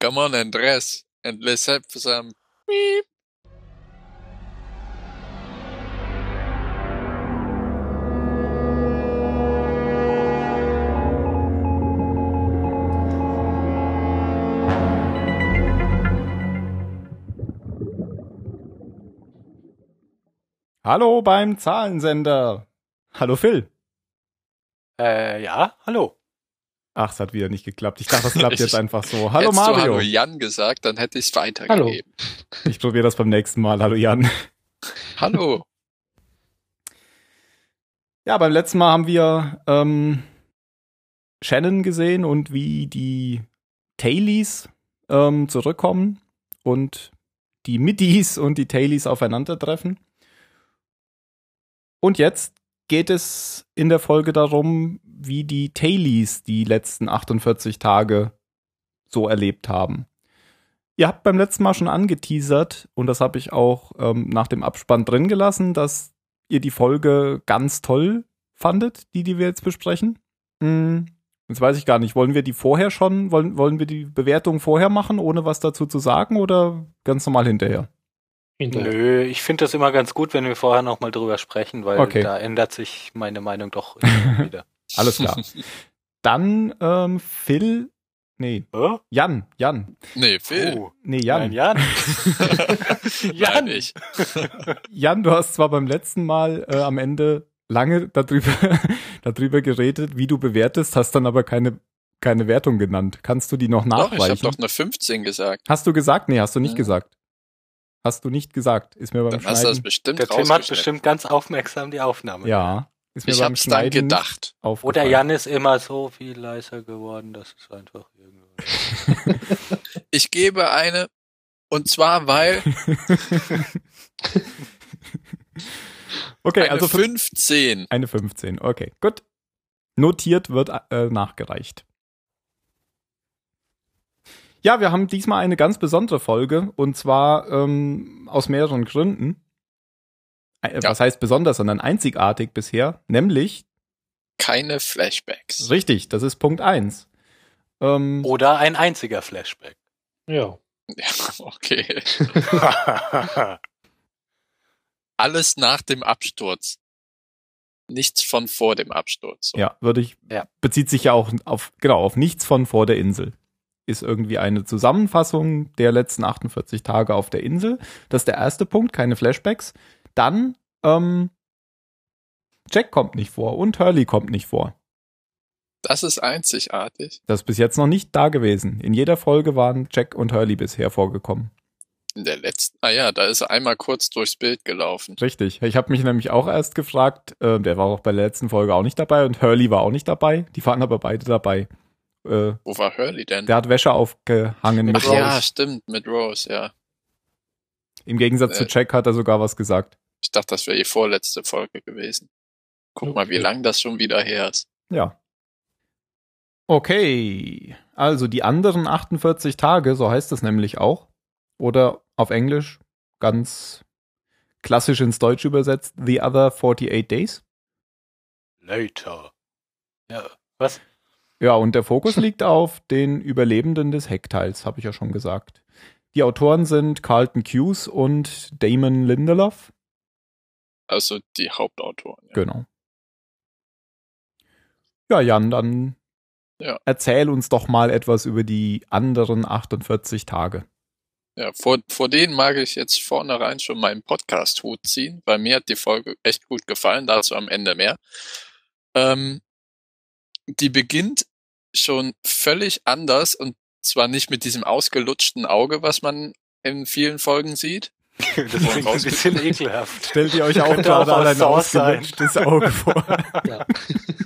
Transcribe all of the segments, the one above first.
Come on and dress and let's have some beep. Hallo beim Zahlensender. Hallo Phil. Äh, ja, hallo. Ach, es hat wieder nicht geklappt. Ich dachte, das klappt jetzt einfach so. Hallo Hättest Du Mario. Hallo Jan gesagt, dann hätte ich es weitergegeben. Ich probiere das beim nächsten Mal. Hallo Jan. Hallo. Ja, beim letzten Mal haben wir ähm, Shannon gesehen und wie die Tailies ähm, zurückkommen und die Middies und die Tailies aufeinandertreffen. Und jetzt geht es in der Folge darum, wie die Tailies die letzten 48 Tage so erlebt haben. Ihr habt beim letzten Mal schon angeteasert, und das habe ich auch ähm, nach dem Abspann drin gelassen, dass ihr die Folge ganz toll fandet, die, die wir jetzt besprechen. Hm, jetzt weiß ich gar nicht, wollen wir die vorher schon, wollen, wollen wir die Bewertung vorher machen, ohne was dazu zu sagen, oder ganz normal hinterher? Hinterher. Nö, ich finde das immer ganz gut, wenn wir vorher nochmal drüber sprechen, weil Okay. da ändert sich meine Meinung doch immer wieder. Alles klar. Dann ähm, Phil, nee, Hä? Jan, Jan, Nee, Phil. Oh, nee, Jan. Nein, Jan. Jan. ich. Jan, du hast zwar beim letzten Mal äh, am Ende lange darüber, darüber geredet, wie du bewertest, hast dann aber keine, keine Wertung genannt. Kannst du die noch Doch, ich habe nachweichen? doch eine 15 gesagt. hast du gesagt? Nee, hast du nicht Ja. gesagt. Hast du nicht gesagt. Ist mir beim Dann hast du das Schneiden. bestimmt Der Tim hat bestimmt ganz aufmerksam die Aufnahme. Ja. Ist mir Ich beim hab's dann Schneiden gedacht. nicht aufgefallen. Oder Jan ist immer so viel leiser geworden, dass es einfach irgendwie. Ich gebe eine, und zwar weil Okay, eine also fün- 15. eine 15. Okay, gut. Notiert wird äh, nachgereicht. Ja, wir haben diesmal eine ganz besondere Folge und zwar ähm, aus mehreren Gründen. Äh, Ja. Was heißt besonders, sondern einzigartig bisher, nämlich Keine Flashbacks. richtig, das ist Punkt 1. Ähm, Oder ein einziger Flashback. Ja. Ja, okay. Alles nach dem Absturz. Nichts von vor dem Absturz. Ja, würde ich. Ja. Bezieht sich ja auch auf, genau, auf nichts von vor der Insel. Ist irgendwie eine Zusammenfassung der letzten 48 Tage auf der Insel. Das ist der erste Punkt, keine Flashbacks. Dann, ähm, Jack kommt nicht vor und Hurley kommt nicht vor. Das ist einzigartig. Das ist bis jetzt noch nicht da gewesen. In jeder Folge waren Jack und Hurley bisher vorgekommen. In der letzten, ah ja, da ist er einmal kurz durchs Bild gelaufen. Richtig. Ich habe mich nämlich auch erst gefragt, äh, der war auch bei der letzten Folge auch nicht dabei und Hurley war auch nicht dabei. Die waren aber beide dabei. Äh, Wo war Hurley denn? der hat Wäsche aufgehangen mit Ach ja, Rose. stimmt, mit Rose, ja. Im Gegensatz zu Äh. Jack hat er sogar was gesagt. Ich dachte, das wäre die vorletzte Folge gewesen. Guck mal, wie Okay. lang das schon wieder her ist. Ja. Okay. Also die anderen 48 Tage, so heißt es nämlich auch. Oder auf Englisch ganz klassisch ins Deutsch übersetzt, The Other 48 Days. Later. Ja, was? Ja, und der Fokus liegt auf den Überlebenden des Heckteils, habe ich ja schon gesagt. Die Autoren sind Carlton Cuse und Damon Lindelof. Also die Hauptautoren. Ja. Genau. Ja, Jan, dann Ja. erzähl uns doch mal etwas über die anderen 48 Tage. Ja, vor, vor denen mag ich jetzt vornherein schon meinen Podcast-Hut ziehen, weil mir hat die Folge echt gut gefallen, dazu am Ende mehr. Ähm, die beginnt schon völlig anders und zwar nicht mit diesem ausgelutschten Auge, was man in vielen Folgen sieht. Das klingt ein bisschen ekelhaft. Stellt ihr euch auch gerade auch ein Saw sein. ausgelutschtes Auge vor? ja.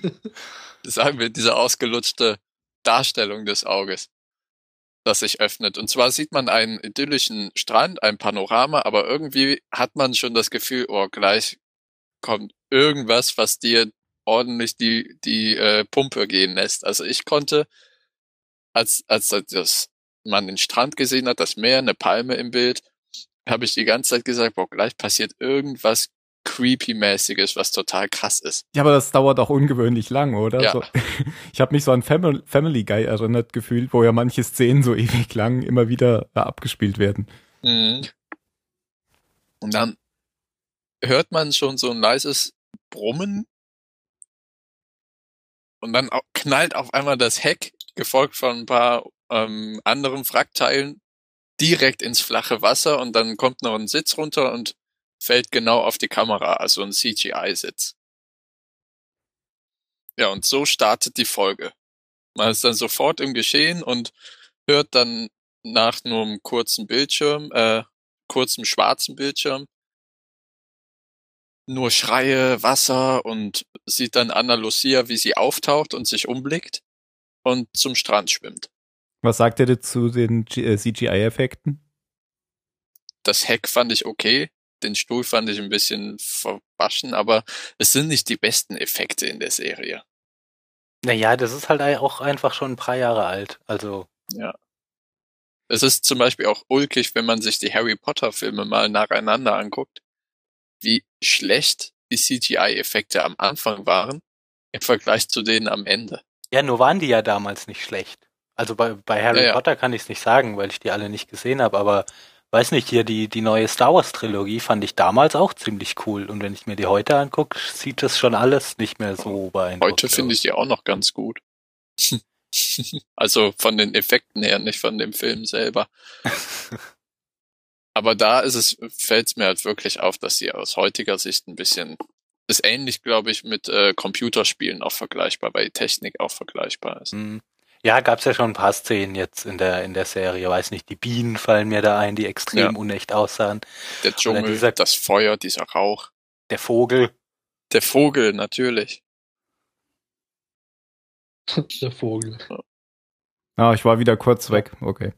sagen wir, diese ausgelutschte Darstellung des Auges, das sich öffnet. Und zwar sieht man einen idyllischen Strand, ein Panorama, aber irgendwie hat man schon das Gefühl, oh, gleich kommt irgendwas, was dir ordentlich die, die äh, Pumpe gehen lässt. Also ich konnte, als, als das, man den Strand gesehen hat, das Meer, eine Palme im Bild, habe ich die ganze Zeit gesagt, boah, gleich passiert irgendwas creepy-mäßiges, was total krass ist. Ja, aber das dauert auch ungewöhnlich lang, oder? Ja. So, ich habe mich so an Family, Family Guy erinnert gefühlt, wo ja manche Szenen so ewig lang immer wieder äh, abgespielt werden. Mhm. Und dann hört man schon so ein leises Brummen. Und dann knallt auf einmal das Heck, gefolgt von ein paar ähm, anderen Wrackteilen, direkt ins flache Wasser und dann kommt noch ein Sitz runter und fällt genau auf die Kamera, also ein CGI-Sitz. Ja, und so startet die Folge. Man ist dann sofort im Geschehen und hört dann nach nur einem kurzen Bildschirm, äh, kurzem schwarzen Bildschirm, nur Schreie, Wasser und sieht dann Anna Lucia, wie sie auftaucht und sich umblickt und zum Strand schwimmt. Was sagt ihr denn zu den äh, CGI-Effekten? Das Heck fand ich okay, den Stuhl fand ich ein bisschen verwaschen, aber es sind nicht die besten Effekte in der Serie. Naja, das ist halt auch einfach schon ein paar Jahre alt. Also, Ja. Es ist zum Beispiel auch ulkig, wenn man sich die Harry Potter Filme mal nacheinander anguckt, wie schlecht die CGI-Effekte am Anfang waren im Vergleich zu denen am Ende. ja, nur waren die ja damals nicht schlecht. Also bei, bei Harry Ja, ja. Potter kann ich es nicht sagen, weil ich die alle nicht gesehen habe, aber weiß nicht, hier die, die neue Star Wars Trilogie fand ich damals auch ziemlich cool. Und wenn ich mir die heute angucke, sieht das schon alles nicht mehr so beeindruckend. Heute finde ich die auch noch ganz gut. also von den Effekten her, nicht von dem Film selber. Aber da ist es, fällt es mir halt wirklich auf, dass sie aus heutiger Sicht ein bisschen, ist ähnlich, glaube ich, mit äh, Computerspielen auch vergleichbar, weil die Technik auch vergleichbar ist. Hm. Ja, gab's ja schon ein paar Szenen jetzt in der, in der Serie. Weiß nicht, die Bienen fallen mir da ein, die extrem Ja. unecht aussahen. Der Dschungel, dieser- das Feuer, dieser Rauch, Der Vogel. der Vogel natürlich. Der Vogel. Ah, ich war wieder kurz weg. Okay.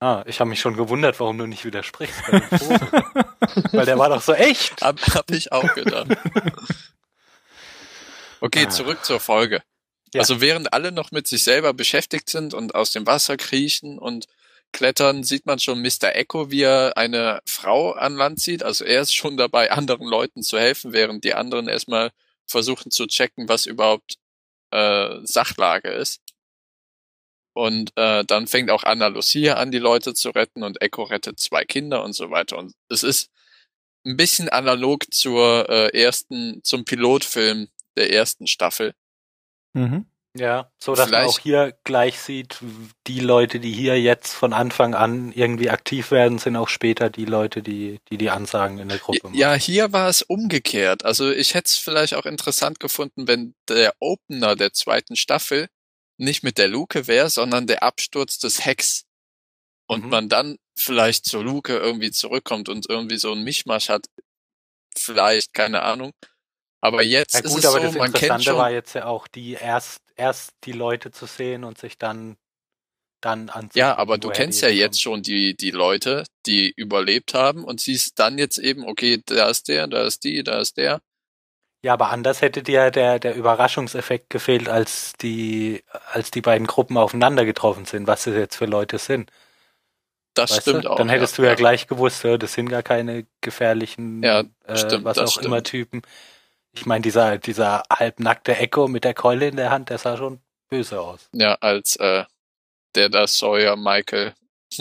Ah, ich habe mich schon gewundert, warum du nicht widersprichst bei dem Vogel. Weil der war doch so echt. Hab, hab ich auch gedacht. Okay, Ah. zurück zur Folge. Ja. Also während alle noch mit sich selber beschäftigt sind und aus dem Wasser kriechen und klettern, sieht man schon Mr. Echo, wie er eine Frau an Land zieht. Also er ist schon dabei, anderen Leuten zu helfen, während die anderen erstmal versuchen zu checken, was überhaupt äh, Sachlage ist. Und äh, dann fängt auch Anna Lucia an, die Leute zu retten und Echo rettet zwei Kinder und so weiter. Und es ist ein bisschen analog zur äh, ersten, zum Pilotfilm der ersten Staffel. Mhm. Ja, so dass man Vielleicht- auch hier gleich sieht, die Leute, die hier jetzt von Anfang an irgendwie aktiv werden, sind auch später die Leute, die die, die Ansagen in der Gruppe machen. Ja, hier war es umgekehrt. Also ich hätte es vielleicht auch interessant gefunden, wenn der Opener der zweiten Staffel nicht mit der Luke wäre, sondern der Absturz des Hecks. Und Mhm. man dann vielleicht zur Luke irgendwie zurückkommt und irgendwie so ein Mischmasch hat. Vielleicht, keine Ahnung. Aber jetzt Ja ist gut, es aber so, das man kennt Interessante schon, war jetzt ja auch die erst erst die Leute zu sehen und sich dann dann anzugucken. Ja, aber du kennst ja jetzt schon die, die Leute, die überlebt haben und siehst dann jetzt eben, okay, da ist der, da ist die, da ist der. Ja, aber anders hätte dir der der Überraschungseffekt gefehlt, als die als die beiden Gruppen aufeinander getroffen sind, was das jetzt für Leute sind. Das Weißt stimmt du? auch. Dann hättest ja, du ja, ja. gleich gewusst, das sind gar keine gefährlichen, Ja, äh, stimmt, was auch stimmt. immer Typen. Ich meine, dieser dieser halbnackte Echo mit der Keule in der Hand, der sah schon böse aus. Ja, als äh, der da Sawyer, Michael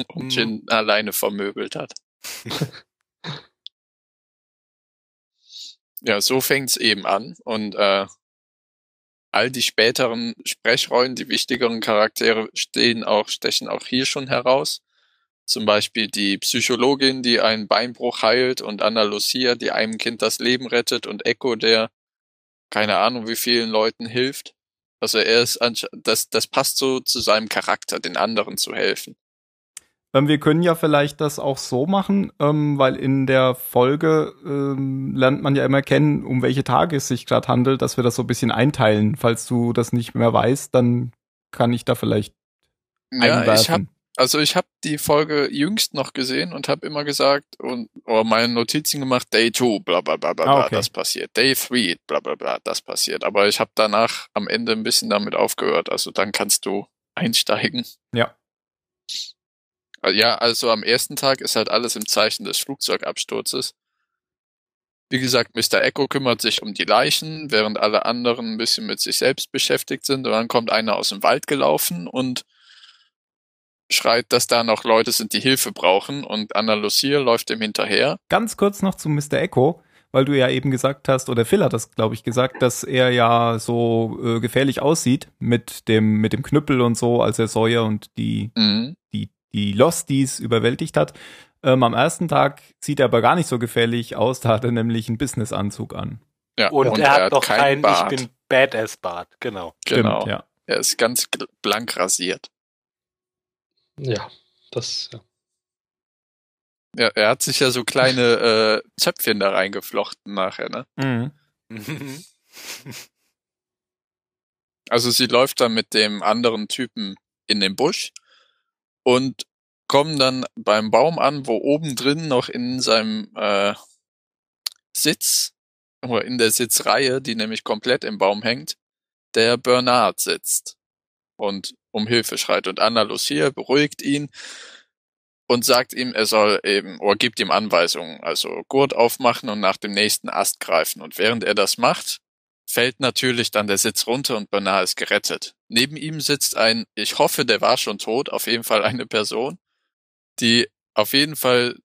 und Mhm. Jin alleine vermöbelt hat. ja, so fängt's eben an und äh, all die späteren Sprechrollen, die wichtigeren Charaktere stehen auch, stechen auch hier schon heraus. Zum Beispiel die Psychologin, die einen Beinbruch heilt und Anna Lucia, die einem Kind das Leben rettet und Echo, der keine Ahnung wie vielen Leuten hilft. Also er ist, das, das passt so zu seinem Charakter, den anderen zu helfen. Ähm, wir können ja vielleicht das auch so machen, ähm, weil in der Folge ähm, lernt man ja immer kennen, um welche Tage es sich gerade handelt, dass wir das so ein bisschen einteilen. Falls du das nicht mehr weißt, dann kann ich da vielleicht Ja, einwerfen. ich hab, also ich habe die Folge jüngst noch gesehen und habe immer gesagt und oder meine Notizen gemacht, Day 2, bla bla bla bla, Ah, okay. das passiert. Day 3, bla bla bla, das passiert. Aber ich habe danach am Ende ein bisschen damit aufgehört. Also dann kannst du einsteigen. Ja. Ja, also am ersten Tag ist halt alles im Zeichen des Flugzeugabsturzes. Wie gesagt, Mr. Echo kümmert sich um die Leichen, während alle anderen ein bisschen mit sich selbst beschäftigt sind. Und dann kommt einer aus dem Wald gelaufen und schreit, dass da noch Leute sind, die Hilfe brauchen. Und Anna Lucia läuft ihm hinterher. Ganz kurz noch zu Mr. Echo, weil du ja eben gesagt hast, oder Phil hat das, glaube ich, gesagt, dass er ja so äh, gefährlich aussieht mit dem, mit dem Knüppel und so, als er Sawyer und die, Mhm. die, die Losties überwältigt hat. Ähm, am ersten Tag sieht er aber gar nicht so gefährlich aus, da hat er nämlich einen Businessanzug an. Ja, Und, er hat noch keinen kein Bart. Ich bin Badass-Bart, genau. genau. Stimmt, ja. Er ist ganz blank rasiert. Ja, das, ja. Ja, er hat sich ja so kleine äh, Zöpfchen da reingeflochten nachher, ne? Mhm. Mhm. Also sie läuft dann mit dem anderen Typen in den Busch und kommen dann beim Baum an, wo oben drin noch in seinem äh, Sitz oder in der Sitzreihe, die nämlich komplett im Baum hängt, der Bernard sitzt und um Hilfe schreit. Und Anna Lucia beruhigt ihn und sagt ihm, er soll eben, oder gibt ihm Anweisungen, also Gurt aufmachen und nach dem nächsten Ast greifen. Und während er das macht, fällt natürlich dann der Sitz runter und Bernard ist gerettet. Neben ihm sitzt ein, ich hoffe, der war schon tot, auf jeden Fall eine Person, die auf jeden Fall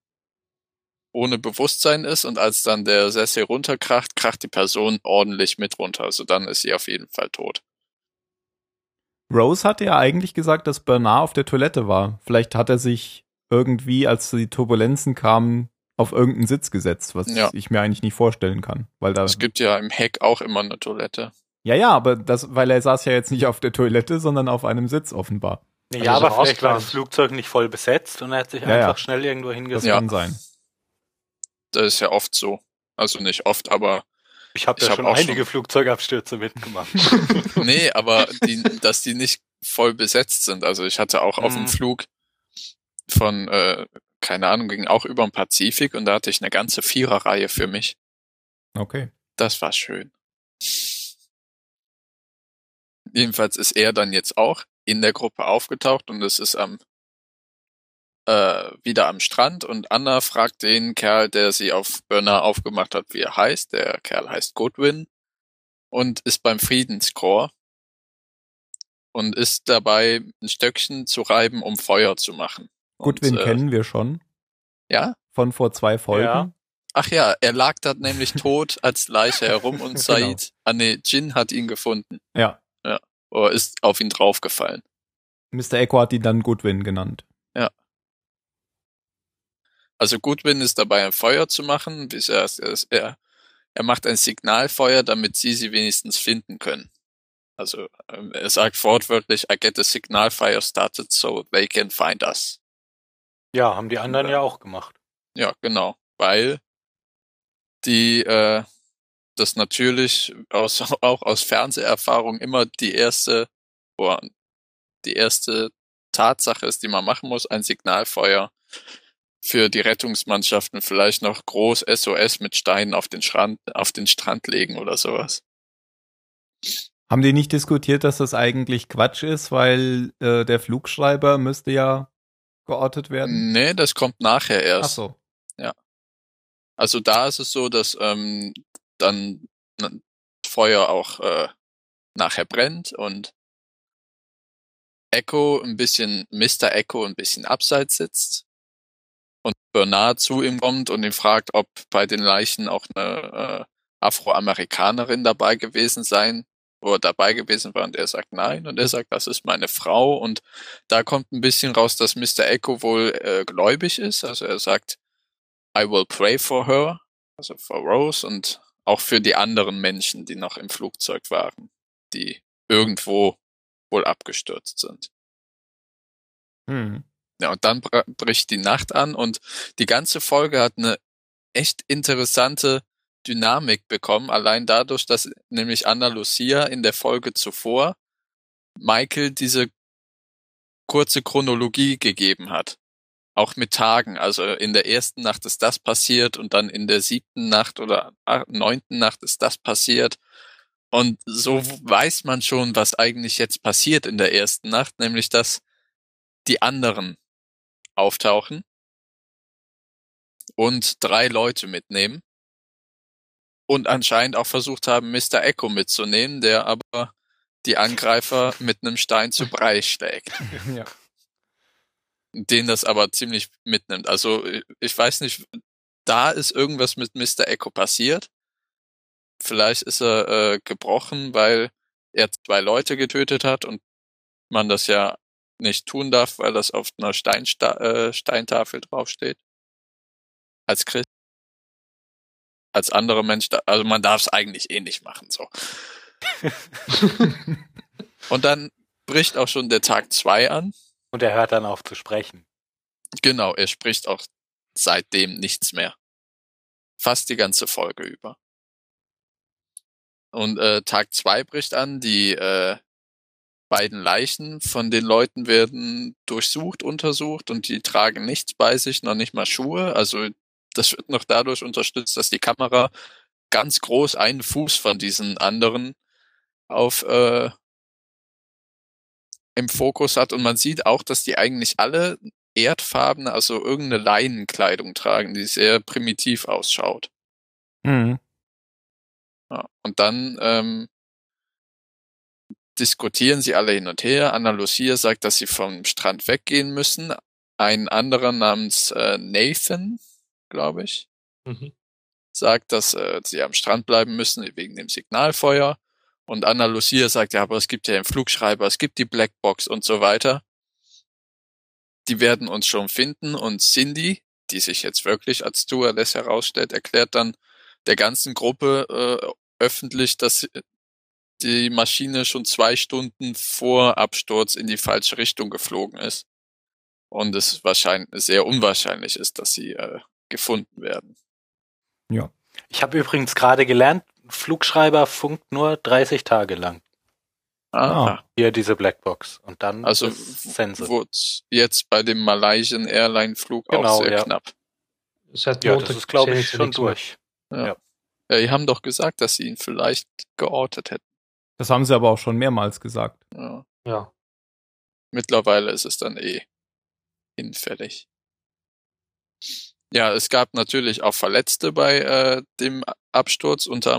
ohne Bewusstsein ist und als dann der Sessel runterkracht, kracht die Person ordentlich mit runter. Also dann ist sie auf jeden Fall tot. Rose hatte ja eigentlich gesagt, dass Bernard auf der Toilette war. Vielleicht hat er sich irgendwie, als die Turbulenzen kamen, auf irgendeinen Sitz gesetzt, was Ja. ich mir eigentlich nicht vorstellen kann. Weil da, Es gibt ja im Heck auch immer eine Toilette. ja, ja, aber das, weil er saß ja jetzt nicht auf der Toilette, sondern auf einem Sitz offenbar. Ja, Also so aber vielleicht war das Flugzeug nicht voll besetzt und er hat sich Ja, einfach ja. schnell irgendwo Das hingesetzt. Ja. kann sein. Das ist ja oft so. Also nicht oft, aber Ich habe ja hab schon auch einige schon- Flugzeugabstürze mitgemacht. nee, aber die, dass die nicht voll besetzt sind. Also ich hatte auch auf dem Mhm. Flug von, äh, keine Ahnung, ging auch über den Pazifik und da hatte ich eine ganze Viererreihe für mich. Okay. Das war schön. Jedenfalls ist er dann jetzt auch in der Gruppe aufgetaucht und es ist am äh, wieder am Strand und Anna fragt den Kerl, der sie auf Bernard aufgemacht hat, wie er heißt. Der Kerl heißt Goodwin und ist beim Friedenschor und ist dabei, ein Stöckchen zu reiben, um Feuer zu machen. Goodwin und, äh, kennen wir schon Ja? von vor zwei Folgen. Ja. Ach ja, er lag da nämlich tot als Leiche herum und Genau. Said, ah nee, Jin hat ihn gefunden. Ja. Oder ist auf ihn draufgefallen. Mr. Echo hat ihn dann Goodwin genannt. Also Goodwin ist dabei, ein Feuer zu machen. Bis er, er, er macht ein Signalfeuer, damit sie sie wenigstens finden können. Also ähm, er sagt wortwörtlich, I get a signal fire started so they can find us. Ja, haben die anderen ja auch gemacht. Ja, genau. Weil die äh, das natürlich aus, auch aus Fernseherfahrung immer die erste oder die erste Tatsache ist, die man machen muss, ein Signalfeuer für die Rettungsmannschaften vielleicht noch groß SOS mit Steinen auf den Strand, auf den Strand legen oder sowas. Haben die nicht diskutiert, dass das eigentlich Quatsch ist, weil äh, der Flugschreiber müsste ja geortet werden? Nee, das kommt nachher Ach erst. so. Also da ist es so, dass ähm, dann Feuer auch äh, nachher brennt und Echo ein bisschen, Mr. Echo ein bisschen abseits sitzt und Bernard zu ihm kommt und ihn fragt, ob bei den Leichen auch eine äh, Afroamerikanerin dabei gewesen sein oder dabei gewesen war und er sagt nein und er sagt, das ist meine Frau und da kommt ein bisschen raus, dass Mr. Echo wohl äh, gläubig ist, also er sagt, I will pray for her, also for Rose und auch für die anderen Menschen, die noch im Flugzeug waren, die irgendwo wohl abgestürzt sind. Hm. Ja, und dann br- bricht die Nacht an und die ganze Folge hat eine echt interessante Dynamik bekommen, allein dadurch, dass nämlich Anna Lucia in der Folge zuvor Michael diese kurze Chronologie gegeben hat. Auch mit Tagen. Also in der ersten Nacht ist das passiert und dann in der siebten Nacht oder ach- neunten Nacht ist das passiert. Und so weiß man schon, was eigentlich jetzt passiert in der ersten Nacht, nämlich dass die anderen auftauchen und drei Leute mitnehmen. Und anscheinend auch versucht haben, Mr. Echo mitzunehmen, der aber die Angreifer mit einem Stein zu Brei schlägt. ja. Den das aber ziemlich mitnimmt. Also ich weiß nicht, da ist irgendwas mit Mr. Echo passiert. Vielleicht ist er äh, gebrochen, weil er zwei Leute getötet hat und man das ja nicht tun darf, weil das auf einer Steinsta äh, Steintafel draufsteht. Als Christ. Als anderer Mensch, da, also man darf es eigentlich eh nicht machen, so. und dann bricht auch schon der Tag zwei an. Und er hört dann auf zu sprechen. Genau, er spricht auch seitdem nichts mehr. Fast die ganze Folge über. Und äh, Tag zwei bricht an, die äh, beiden Leichen von den Leuten werden durchsucht, untersucht und die tragen nichts bei sich, noch nicht mal Schuhe. Also das wird noch dadurch unterstützt, dass die Kamera ganz groß einen Fuß von diesen anderen auf äh, im Fokus hat und man sieht auch, dass die eigentlich alle erdfarben, also irgendeine Leinenkleidung tragen, die sehr primitiv ausschaut. Mhm. Ja, und dann ähm, diskutieren sie alle hin und her. Anna Lucia sagt, dass sie vom Strand weggehen müssen. Ein anderer namens äh, Nathan, glaube ich, Mhm. sagt, dass äh, sie am Strand bleiben müssen wegen dem Signalfeuer. Und Anna Lucia sagt, ja, aber es gibt ja den Flugschreiber, es gibt die Blackbox und so weiter. Die werden uns schon finden. Und Cindy, die sich jetzt wirklich als Stewardess herausstellt, erklärt dann der ganzen Gruppe äh, öffentlich, dass die Maschine schon zwei Stunden vor Absturz in die falsche Richtung geflogen ist. Und es wahrscheinlich sehr unwahrscheinlich ist, dass sie äh, gefunden werden. Ja. Ich habe übrigens gerade gelernt, Flugschreiber funkt nur 30 Tage lang. Ah, Hier diese Blackbox. Und dann also wurde jetzt bei dem Malaysian Airline Flug Genau, auch sehr ja. knapp. Seit Ja, Montag das ist, glaube ich, schon nichts mehr. durch. Ja, die haben doch gesagt, dass sie ihn vielleicht geortet hätten. Das haben sie aber auch schon mehrmals gesagt. Ja. Ja. Mittlerweile ist es dann eh hinfällig. Ja, es gab natürlich auch Verletzte bei äh, dem Absturz, unter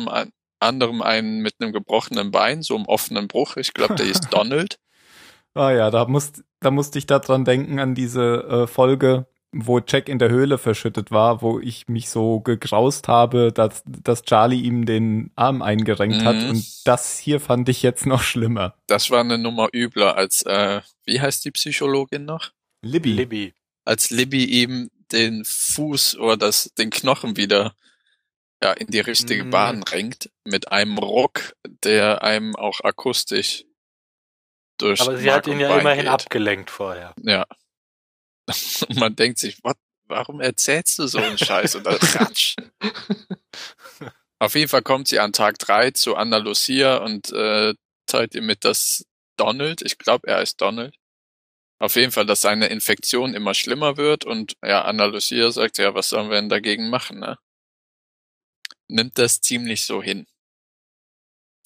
anderem einen mit einem gebrochenen Bein, so einem offenen Bruch. Ich glaube, der hieß Donald. Ah ja, da, musst, da musste ich daran denken an diese äh, Folge, wo Jack in der Höhle verschüttet war, wo ich mich so gegraust habe, dass, dass Charlie ihm den Arm eingerenkt hat. Mhm. Und das hier fand ich jetzt noch schlimmer. Das war eine Nummer übler als, äh, wie heißt die Psychologin noch? Libby. Libby. Als Libby ihm den Fuß oder das, den Knochen wieder ja, in die richtige Mhm. Bahn renkt, mit einem Ruck, der einem auch akustisch durch Aber sie Mark hat ihn ja immerhin geht. abgelenkt vorher. Ja. Und man denkt sich, what, warum erzählst du so einen Scheiß? Und dann ratsch. Auf jeden Fall kommt sie an Tag drei zu Anna Lucia und äh, teilt ihr mit, dass Donald, ich glaube, er heißt Donald, auf jeden Fall, dass seine Infektion immer schlimmer wird und ja, Anna Lucia sagt, ja, was sollen wir denn dagegen machen, ne? Nimmt das ziemlich so hin.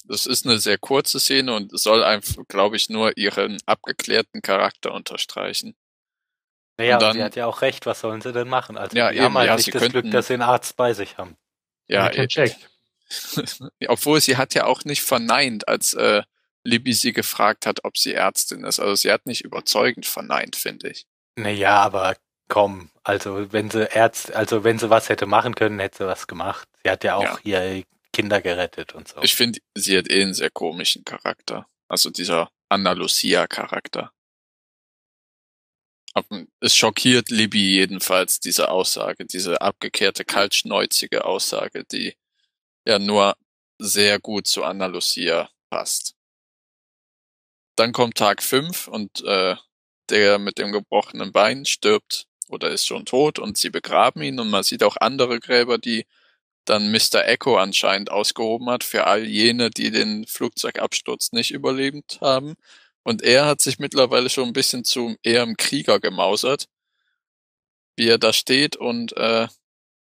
Das ist eine sehr kurze Szene und soll einfach, glaube ich, nur ihren abgeklärten Charakter unterstreichen. Naja, Und dann- sie hat ja auch recht, was sollen sie denn machen? Also Ja, die haben eben, halt ja, nicht sie das könnten- Glück, dass sie einen Arzt bei sich haben. Ja, Check. obwohl sie hat ja auch nicht verneint, als äh, Libby sie gefragt hat, ob sie Ärztin ist. Also sie hat nicht überzeugend verneint, finde ich. Naja, aber komm, also wenn sie Ärzt, also wenn sie was hätte machen können, hätte sie was gemacht. Sie hat ja auch Ja. hier Kinder gerettet und so. Ich finde, sie hat eh einen sehr komischen Charakter. Also dieser Anna Lucia-Charakter. Aber Es schockiert Libby jedenfalls, diese Aussage, diese abgekehrte, kaltschnäuzige Aussage, die ja nur sehr gut zu Anna Lucia passt. Dann kommt Tag fünf und äh, der mit dem gebrochenen Bein stirbt oder ist schon tot und sie begraben ihn und man sieht auch andere Gräber, die dann Mr. Echo anscheinend ausgehoben hat für all jene, die den Flugzeugabsturz nicht überlebt haben. Und er hat sich mittlerweile schon ein bisschen zum eher im Krieger gemausert, wie er da steht und äh,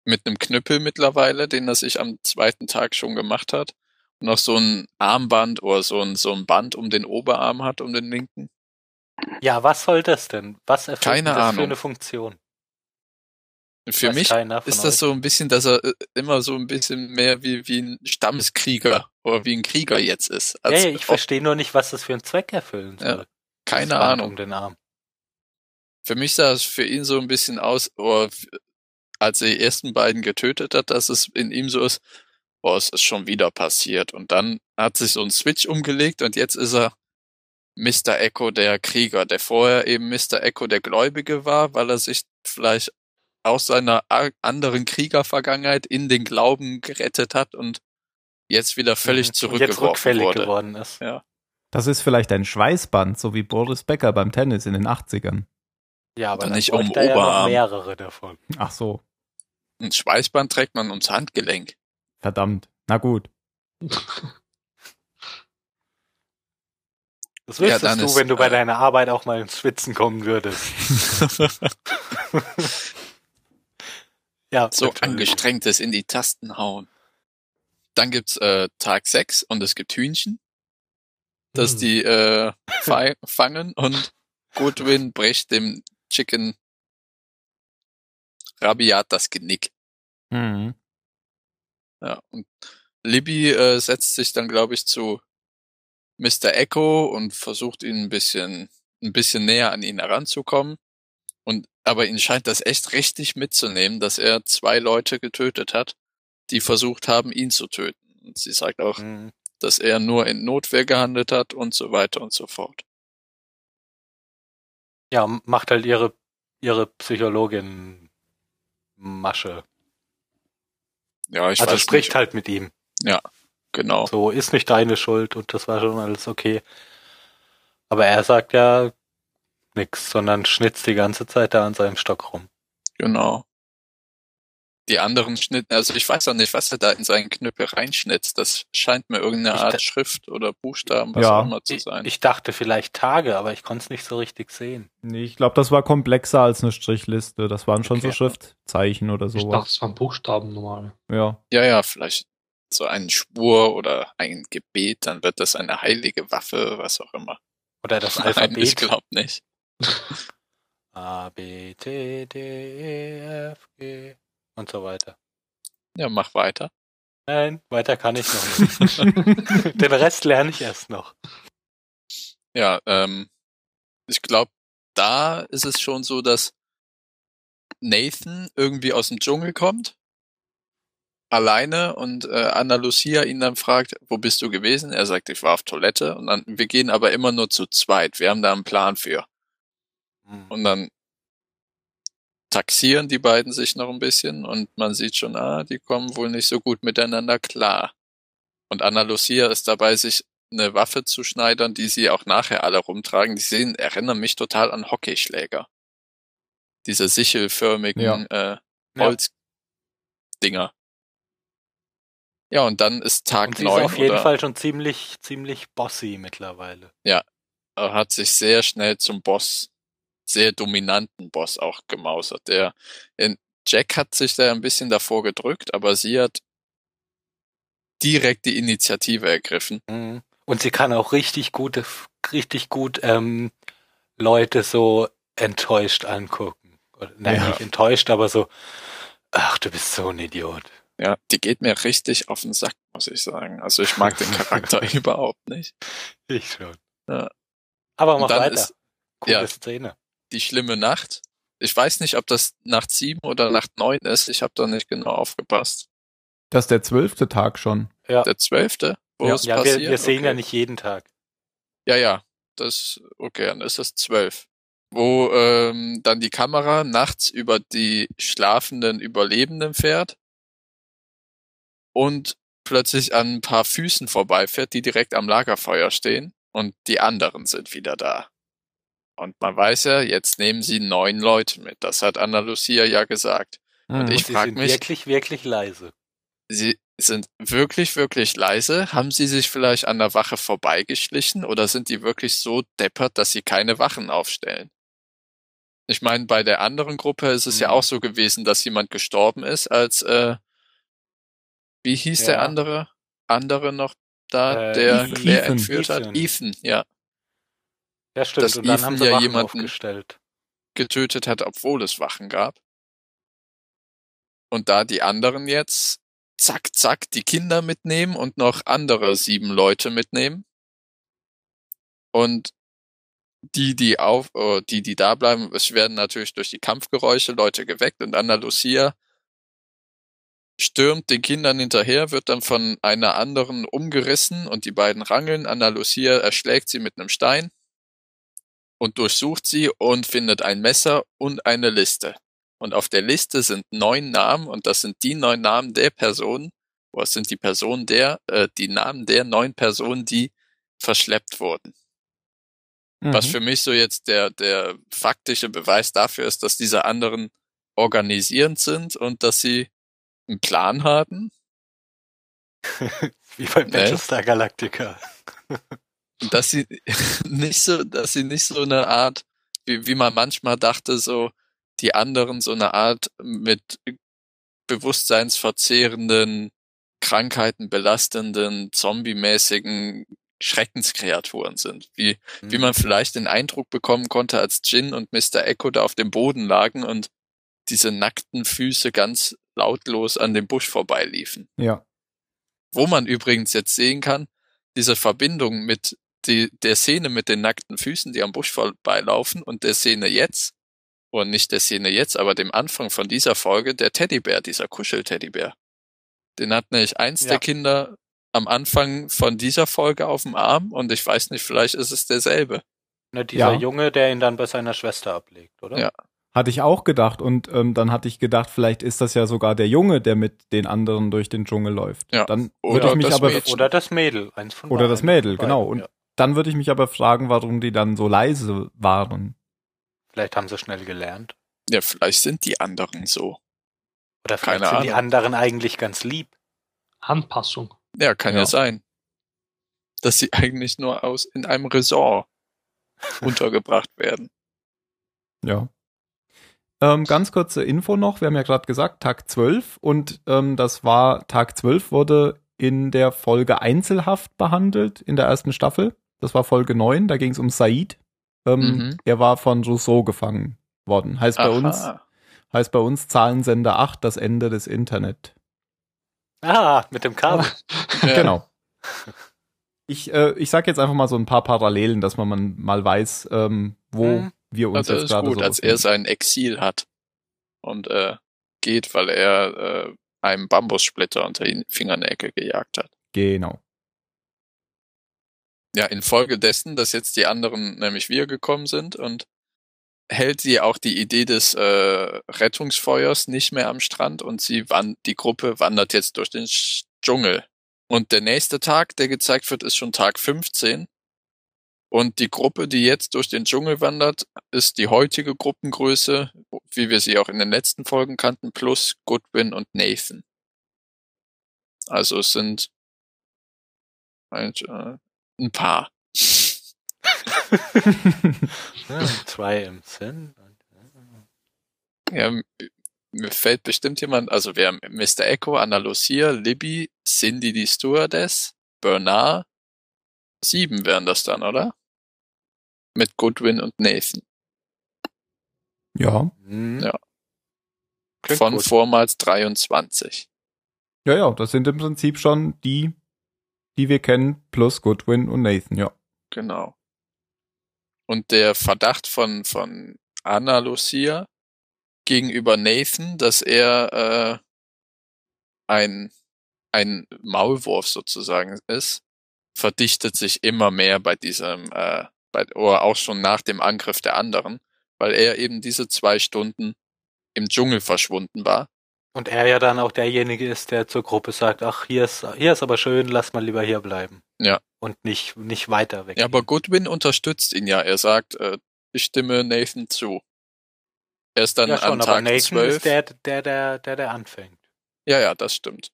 mit einem Knüppel mittlerweile, den er sich am zweiten Tag schon gemacht hat, noch so ein Armband oder so ein, so ein Band um den Oberarm hat, um den linken. ja, was soll das denn? Was erfüllt Keine das Ahnung. für eine Funktion? Für mich ist das euch. so ein bisschen, dass er äh, immer so ein bisschen mehr wie, wie ein Stammeskrieger oder wie ein Krieger jetzt ist. Ja, ja, ich verstehe nur nicht, was das für einen Zweck erfüllen Ja, soll. keine Das Ahnung. Um den Arm. Für mich sah es für ihn so ein bisschen aus, oder als er die ersten beiden getötet hat, dass es in ihm so ist, boah, es ist schon wieder passiert. Und dann hat sich so ein Switch umgelegt und jetzt ist er Mr. Echo der Krieger, der vorher eben Mr. Echo der Gläubige war, weil er sich vielleicht aus seiner anderen Kriegervergangenheit in den Glauben gerettet hat und jetzt wieder völlig. Und Jetzt zurückgeworfen rückfällig wurde. geworden ist. Das ist vielleicht ein Schweißband, so wie Boris Becker beim Tennis in den 80ern. Ja, aber nicht um um ja noch Oberarm. mehrere davon. Ach so, Ein Schweißband trägt man ums Handgelenk. Verdammt. Na gut. Das Ja, wüsstest dann du, ist, wenn du bei äh, deiner Arbeit auch mal ins Schwitzen kommen würdest. Ja, so angestrengtes in die Tasten hauen. Dann gibt's äh, Tag 6 und es gibt Hühnchen, dass Hm. die äh, fa fangen und Goodwin bricht dem Chicken rabiat das Genick. Mhm. Ja, und Libby äh, setzt sich dann, glaube ich, zu Mr. Echo und versucht ihn ein bisschen, ein bisschen näher an ihn heranzukommen. Und aber ihn scheint das echt richtig mitzunehmen, dass er zwei Leute getötet hat, die versucht haben, ihn zu töten. Und sie sagt auch, Mhm. dass er nur in Notwehr gehandelt hat und so weiter und so fort. Ja, macht halt ihre, ihre Psychologin Masche. Ja, ich also weiß spricht nicht. halt mit ihm. Genau. So, ist nicht deine Schuld und das war schon alles okay. Aber er sagt ja nix, sondern schnitzt die ganze Zeit da an seinem Stock rum. Genau. Die anderen Schnitten, also ich weiß auch nicht, was er da in seinen Knüppel reinschnitzt. Das scheint mir irgendeine Ich Art Schrift oder Buchstaben, was Ja. auch immer zu Ich, sein. ich dachte vielleicht Tage, aber ich konnte es nicht so richtig sehen. Nee, ich glaube, das war komplexer als eine Strichliste. Das waren schon Okay. so Schriftzeichen oder Ich sowas. dachte, es waren Buchstaben normal. Ja. ja, ja, vielleicht so ein Schwur oder ein Gebet, dann wird das eine heilige Waffe, was auch immer. Oder das Nein, ich Alphabet. glaube nicht. A, B, T, D, E, F, G und so weiter. Ja, mach weiter. Nein, weiter kann ich noch nicht. Den Rest lerne ich erst noch. Ja, ähm, ich glaube, da ist es schon so, dass Nathan irgendwie aus dem Dschungel kommt, alleine und äh, Anna Lucia ihn dann fragt, wo bist du gewesen? Er sagt, ich war auf Toilette und dann, wir gehen aber immer nur zu zweit. Wir haben da einen Plan für. Hm. Und dann taxieren die beiden sich noch ein bisschen und man sieht schon, ah, die kommen wohl nicht so gut miteinander klar. Und Anna Lucia ist dabei, sich eine Waffe zu schneidern, die sie auch nachher alle rumtragen. Die sehen, erinnern mich total an Hockeyschläger. Diese sichelförmigen Ja. äh, Holzdinger. Ja, und dann ist Tag Und sie ist neun auf jeden oder Fall schon ziemlich, ziemlich bossy mittlerweile. er hat sich sehr schnell zum Boss, sehr dominanten Boss auch gemausert. Der in Jack hat sich da ein bisschen davor gedrückt, aber sie hat direkt die Initiative ergriffen. Mhm. Und sie kann auch richtig gute, richtig gut ähm, Leute so enttäuscht angucken. Nein, Ja. nicht enttäuscht, aber so, ach, du bist so ein Idiot. Ja, die geht mir richtig auf den Sack, muss ich sagen. Also ich mag den Charakter überhaupt nicht. Ich schon. Ja. Aber mach weiter. ist Coole ja. Szene. Die schlimme Nacht. Ich weiß nicht, ob das Nacht sieben oder Nacht neun ist. Ich habe da nicht genau aufgepasst. Das ist der zwölfte Tag schon. Ja, Der zwölfte, wo Ja. es ja wir, passiert. wir sehen okay. ja nicht jeden Tag. Ja, ja, das, okay, dann ist das zwölf. Wo ähm, dann die Kamera nachts über die schlafenden Überlebenden fährt und plötzlich an ein paar Füßen vorbeifährt, die direkt am Lagerfeuer stehen und die anderen sind wieder da. Und man weiß ja, jetzt nehmen sie neun Leute mit. Das hat Anna Lucia ja gesagt. Und Mhm. ich Und sie frag sind mich- wirklich, wirklich leise. Sie sind wirklich, wirklich leise. Haben sie sich vielleicht an der Wache vorbeigeschlichen oder sind die wirklich so deppert, dass sie keine Wachen aufstellen? Ich meine, bei der anderen Gruppe ist es ja Mhm. auch so gewesen, dass jemand gestorben ist, als äh, wie hieß der Ja. andere? Andere noch da, Äh, der Ethan. Claire Ethan. entführt hat? Ethan. Ethan, ja, Ja, stimmt. Dass Und dann Ethan haben sie ja Wachen jemanden- aufgestellt. getötet hat, obwohl es Wachen gab. Und da die anderen jetzt zack, zack die Kinder mitnehmen und noch andere sieben Leute mitnehmen. Und die, die auf, äh, die, die da bleiben, es werden natürlich durch die Kampfgeräusche Leute geweckt und Anna Lucia stürmt den Kindern hinterher, wird dann von einer anderen umgerissen und die beiden rangeln. Anna Lucia erschlägt sie mit einem Stein und durchsucht sie und findet ein Messer und eine Liste. Und auf der Liste sind neun Namen und das sind die neun Namen der Personen, was sind die Personen der, äh, die Namen der neun Personen, die verschleppt wurden. Mhm. Was für mich so jetzt der, der faktische Beweis dafür ist, dass diese anderen organisierend sind und dass sie einen Plan haben. Wie bei Ne? Battlestar Galactica. Und dass sie nicht so, dass sie nicht so eine Art, wie, wie man manchmal dachte, so die anderen so eine Art mit bewusstseinsverzehrenden, Krankheiten belastenden, zombie-mäßigen Schreckenskreaturen sind. Wie, Mhm. wie man vielleicht den Eindruck bekommen konnte, als Jin und Mr. Echo da auf dem Boden lagen und diese nackten Füße ganz lautlos an dem Busch vorbeiliefen. Ja. Wo man übrigens jetzt sehen kann, diese Verbindung mit die, der Szene mit den nackten Füßen, die am Busch vorbeilaufen und der Szene jetzt, oder nicht der Szene jetzt, aber dem Anfang von dieser Folge, der Teddybär, dieser Kuschelteddybär. Den hat nämlich eins Ja. der Kinder am Anfang von dieser Folge auf dem Arm und ich weiß nicht, vielleicht ist es derselbe. Ne, dieser Ja. Junge, der ihn dann bei seiner Schwester ablegt, oder? Ja. Hatte ich auch gedacht und ähm, dann hatte ich gedacht, vielleicht ist das ja sogar der Junge, der mit den anderen durch den Dschungel läuft. Ja. Dann Oder würde ich mich das aber Mädchen. Oder das Mädel, eins von Oder das beiden. Mädel, Beiden, genau. Und ja. Dann würde ich mich aber fragen, warum die dann so leise waren. Vielleicht haben sie schnell gelernt. Ja, vielleicht sind die anderen so. Oder vielleicht Keine sind die Ahnung. anderen eigentlich ganz lieb. Anpassung. Ja, kann ja, Ja. sein. Dass sie eigentlich nur aus in einem Resort untergebracht werden. Ja. Ähm, ganz kurze Info noch, wir haben ja gerade gesagt, Tag 12 und ähm, das war, Tag 12 wurde in der Folge Einzelhaft behandelt, in der ersten Staffel. Das war Folge 9, da ging es um Said. Ähm, Mhm. Er war von Rousseau gefangen worden. Heißt bei uns, heißt bei uns Zahlensender 8, das Ende des Internet. Ah, mit dem Kabel. Ja. Genau. Ich, äh, ich sag jetzt einfach mal so ein paar Parallelen, dass man mal- weiß, ähm, wo Mhm. wir uns Also jetzt ist gerade gut, so als er sein Exil hat und äh, geht, weil er äh, einem Bambussplitter unter die Fingernägel gejagt hat. Genau. Ja, infolgedessen, dass jetzt die anderen nämlich wir gekommen sind und hält sie auch die Idee des äh, Rettungsfeuers nicht mehr am Strand und sie wand die Gruppe wandert jetzt durch den Sch- Dschungel. Und der nächste Tag, der gezeigt wird, ist schon Tag 15. Und die Gruppe, die jetzt durch den Dschungel wandert, ist die heutige Gruppengröße, wie wir sie auch in den letzten Folgen kannten, plus Goodwin und Nathan. Also es sind ein, äh, ein paar. Zwei im Sinn. Ja, mir fällt bestimmt jemand, also wir haben Mr. Echo, Anna Lucia, Libby, Cindy die Stewardess, Bernard. Sieben wären das dann, oder? Mit Goodwin und Nathan. Ja. Hm. Ja. Klingt von gut. vormals 23. Ja, ja, das sind im Prinzip schon die, die wir kennen, plus Goodwin und Nathan, ja. Genau. Und der Verdacht von, von Anna Lucia gegenüber Nathan, dass er äh, ein, ein Maulwurf sozusagen ist, verdichtet sich immer mehr bei diesem, äh, bei, oder auch schon nach dem Angriff der anderen, weil er eben diese zwei Stunden im Dschungel verschwunden war. Und er ja dann auch derjenige ist, der zur Gruppe sagt, ach, hier ist, hier ist aber schön, lass mal lieber hier bleiben. Ja. Und nicht, nicht weiter weg. Ja, aber Goodwin unterstützt ihn ja. Er sagt, äh, ich stimme Nathan zu. Er ist dann ja, schon, an aber Tag Nathan 12. ist der, der, der, der, der anfängt. Ja, ja, das stimmt.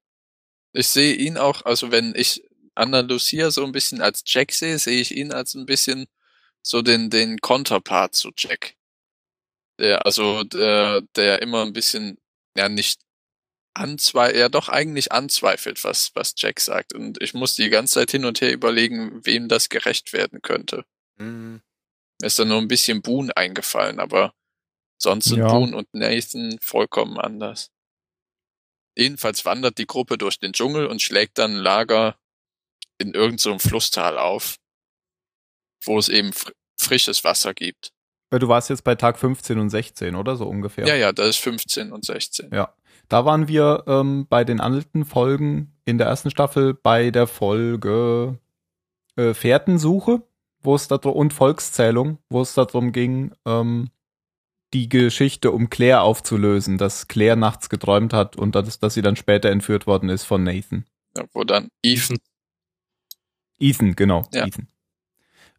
Ich sehe ihn auch, also wenn ich Anna Lucia so ein bisschen als Jack sehe, sehe ich ihn als ein bisschen so den, den Konterpart zu Jack. Der, also, der, der immer ein bisschen, ja, nicht anzweifelt, ja doch eigentlich anzweifelt, was, was Jack sagt. Und ich muss die ganze Zeit hin und her überlegen, wem das gerecht werden könnte. Hm. Mir ist da nur ein bisschen Boone eingefallen, aber sonst sind Ja. Boone und Nathan vollkommen anders. Jedenfalls wandert die Gruppe durch den Dschungel und schlägt dann ein Lager in irgendeinem so Flusstal auf, wo es eben fr frisches Wasser gibt. Du warst jetzt bei Tag 15 und 16, oder so ungefähr? Ja, ja, da ist 15 und 16. Ja. Da waren wir ähm, bei den alten Folgen in der ersten Staffel bei der Folge äh, Fährtensuche, wo es da und Volkszählung, wo es darum ging, ähm, die Geschichte um Claire aufzulösen, dass Claire nachts geträumt hat und dass, dass sie dann später entführt worden ist von Nathan. Ja, wo dann Ethan, Ethan, genau, Ja. Ethan.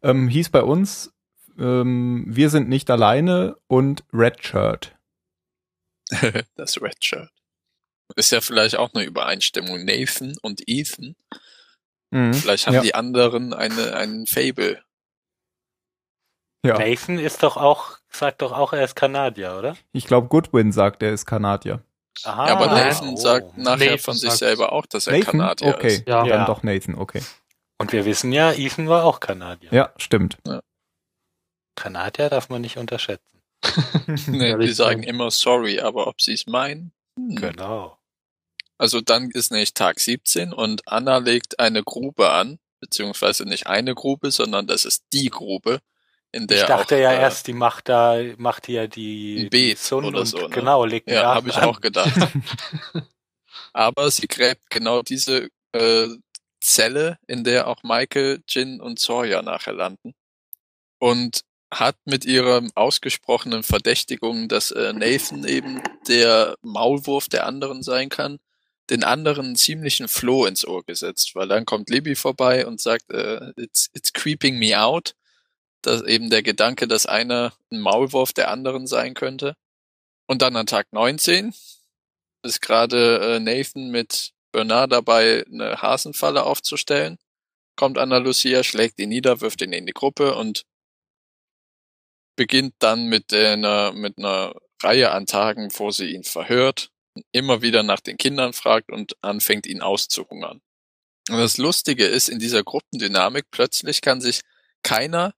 Ähm, hieß bei uns, ähm, wir sind nicht alleine und Red Shirt. das Red Shirt. Ist ja vielleicht auch eine Übereinstimmung. Nathan und Ethan. Mhm. Vielleicht haben ja. die anderen eine, einen Fable. ja. Nathan ist doch auch, sagt doch auch, er ist Kanadier, oder? Ich glaube, Goodwin sagt, er ist Kanadier. Aha. ja, aber Nathan oh. sagt nachher Nathan von sich selber auch, dass er Nathan? Kanadier okay, ist. Ja. dann Ja. doch Nathan, okay. Und wir wissen ja, Ethan war auch Kanadier. Ja, stimmt. Kanadier darf man nicht unterschätzen. Nee, die sagen immer sorry, aber ob sie es meinen? Hm. Genau. Also dann ist nämlich Tag 17 und Anna legt eine Grube an, beziehungsweise nicht eine Grube, sondern das ist die Grube, in der ich dachte auch, ja äh, erst, die macht da, macht hier die, Beet die Sonne oder und so, ne? genau, legt Ja, habe ich an. auch gedacht. Aber sie gräbt genau diese äh, Zelle, in der auch Michael, Jin und Sawyer nachher landen. Und hat mit ihrem ausgesprochenen Verdächtigung, dass äh, Nathan eben der Maulwurf der anderen sein kann, den anderen ziemlichen Floh ins Ohr gesetzt, weil dann kommt Libby vorbei und sagt, äh, it's, it's creeping me out. dass eben der Gedanke, dass einer ein Maulwurf der anderen sein könnte. Und dann an Tag 19 ist gerade äh, Nathan mit Bernard dabei, eine Hasenfalle aufzustellen. Kommt Anna Lucia, schlägt ihn nieder, wirft ihn in die Gruppe und beginnt dann mit einer, mit einer Reihe an Tagen, wo sie ihn verhört, immer wieder nach den Kindern fragt und anfängt, ihn auszuhungern. Und das Lustige ist, in dieser Gruppendynamik plötzlich kann sich keiner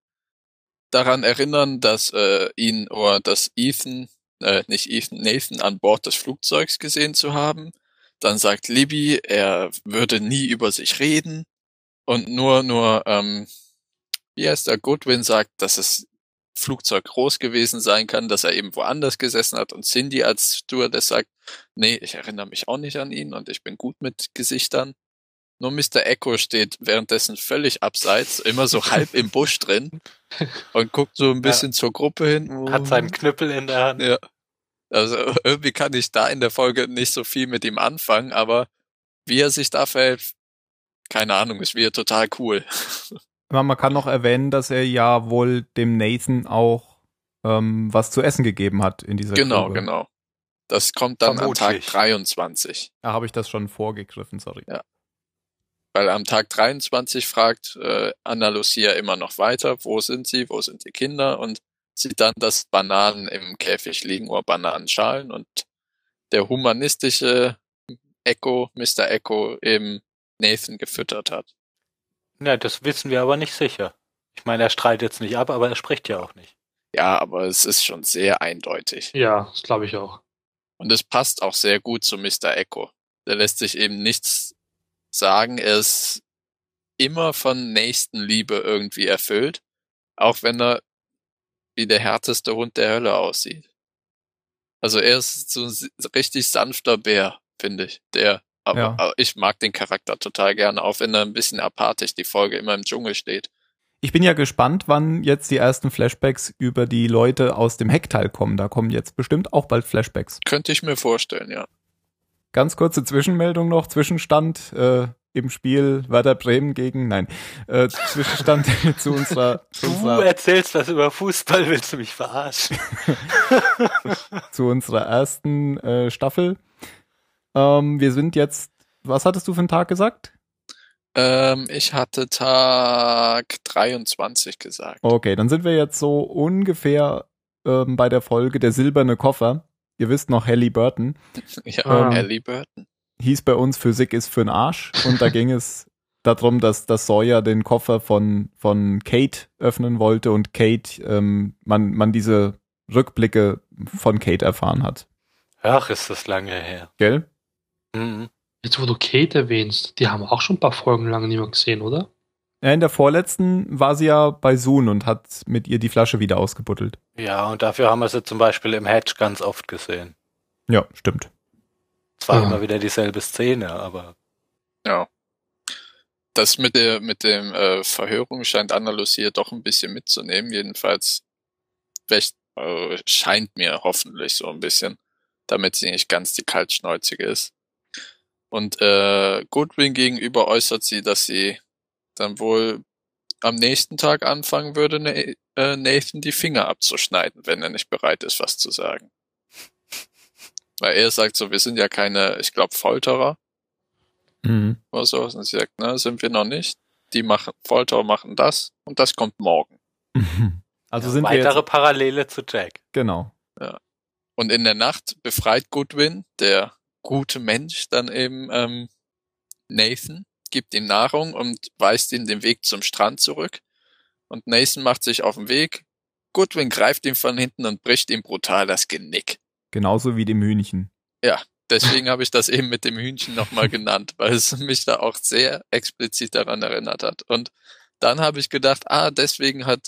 daran erinnern, dass äh, ihn oder dass Ethan, äh, nicht Ethan, Nathan an Bord des Flugzeugs gesehen zu haben. Dann sagt Libby, er würde nie über sich reden. Und nur, nur, ähm, wie heißt der, Goodwin sagt, dass das Flugzeug groß gewesen sein kann, dass er eben woanders gesessen hat. Und Cindy als Stewardess sagt, nee, ich erinnere mich auch nicht an ihn und ich bin gut mit Gesichtern. Nur Mr. Echo steht währenddessen völlig abseits, immer so halb im Busch drin und guckt so ein bisschen zur Gruppe hin. Hat seinen Knüppel in der Hand. Ja. Also irgendwie kann ich da in der Folge nicht so viel mit ihm anfangen, aber wie er sich da verhält, keine Ahnung, ist wieder total cool. Ja, Man kann noch erwähnen, dass er ja wohl dem Nathan auch ähm, was zu essen gegeben hat in dieser Genau, Grube. genau. Das kommt dann am Tag Vermutlich. 23. Da habe ich das schon vorgegriffen, sorry. Weil am Tag 23 fragt äh, Anna Lucia immer noch weiter, wo sind sie, wo sind die Kinder und sieht dann, dass Bananen im Käfig liegen oder Bananenschalen und der humanistische Echo, Mr. Echo, eben Nathan gefüttert hat. Ja, das wissen wir aber nicht sicher. Ich meine, er streitet jetzt nicht ab, aber er spricht ja auch nicht. Ja, aber es ist schon sehr eindeutig. Ja, das glaube ich auch. Und es passt auch sehr gut zu Mr. Echo. Der lässt sich eben nichts sagen. Er ist immer von Nächstenliebe irgendwie erfüllt, auch wenn er wie der härteste Hund der Hölle aussieht. Also er ist so ein richtig sanfter Bär, finde ich. Der, aber, Ja. aber ich mag den Charakter total gerne, auch wenn er ein bisschen apathisch die Folge immer im Dschungel steht. Ich bin ja gespannt, wann jetzt die ersten Flashbacks über die Leute aus dem Heckteil kommen. Da kommen jetzt bestimmt auch bald Flashbacks. Könnte ich mir vorstellen, ja. Ganz kurze Zwischenmeldung noch, Zwischenstand äh, im Spiel Werder Bremen gegen, nein, äh, Zwischenstand zu unserer, zu Du unserer, erzählst was über Fußball, willst du mich verarschen? zu unserer ersten äh, Staffel. Ähm, wir sind jetzt, was hattest du für einen Tag gesagt? Ähm, ich hatte Tag 23 gesagt. Okay, dann sind wir jetzt so ungefähr ähm, bei der Folge Der silberne Koffer. Ihr wisst noch, Hallie Burton Ja, Ah. Ellie Burton. hieß bei uns Physik ist für'n Arsch und da ging es darum, dass, dass Sawyer den Koffer von, von Kate öffnen wollte und Kate, ähm, man, man diese Rückblicke von Kate erfahren hat. Ach, ist das lange her. Gell? Mhm. Jetzt, wo du Kate erwähnst, die haben auch schon ein paar Folgen lang nicht mehr gesehen, oder? Ja, in der vorletzten war sie ja bei Soon und hat mit ihr die Flasche wieder ausgebuddelt. Ja, und dafür haben wir sie zum Beispiel im Hedge ganz oft gesehen. Ja, stimmt. Zwar Ja. immer wieder dieselbe Szene, aber Ja. Das mit der mit dem äh, Verhörung scheint Anna Lucia doch ein bisschen mitzunehmen. Jedenfalls äh, scheint mir hoffentlich so ein bisschen, damit sie nicht ganz die kaltschnäuzige ist. Und äh, Goodwin gegenüber äußert sie, dass sie dann wohl am nächsten Tag anfangen würde, Na äh, Nathan die Finger abzuschneiden, wenn er nicht bereit ist, was zu sagen. Weil er sagt so, wir sind ja keine, ich glaube, Folterer Mhm. oder so. Und sie sagt, ne, sind wir noch nicht. Die machen, Folter machen das und das kommt morgen. Also ja, sind wir weitere jetzt, Parallele zu Jack. genau. Und in der Nacht befreit Goodwin, der gute Mensch, dann eben ähm, Nathan, gibt ihm Nahrung und weist ihm den Weg zum Strand zurück. Und Nathan macht sich auf den Weg. Goodwin greift ihm von hinten und bricht ihm brutal das Genick. Genauso wie dem Hühnchen. Deswegen habe ich das eben mit dem Hühnchen nochmal genannt, weil es mich da auch sehr explizit daran erinnert hat. Und dann habe ich gedacht, ah, deswegen hat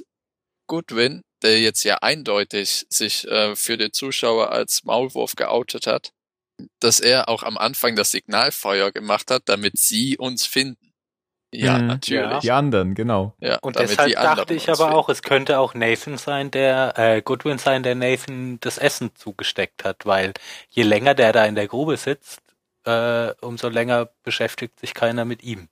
Goodwin, der jetzt ja eindeutig sich äh, für den Zuschauer als Maulwurf geoutet hat, dass er auch am Anfang das Signalfeuer gemacht hat, damit sie uns finden. Ja, Mhm. natürlich. Die anderen, genau. Ja, Und damit deshalb die anderen dachte ich aber finden. auch, es könnte auch Nathan sein, der äh, Goodwin sein, der Nathan das Essen zugesteckt hat, weil je länger der da in der Grube sitzt, äh, umso länger beschäftigt sich keiner mit ihm.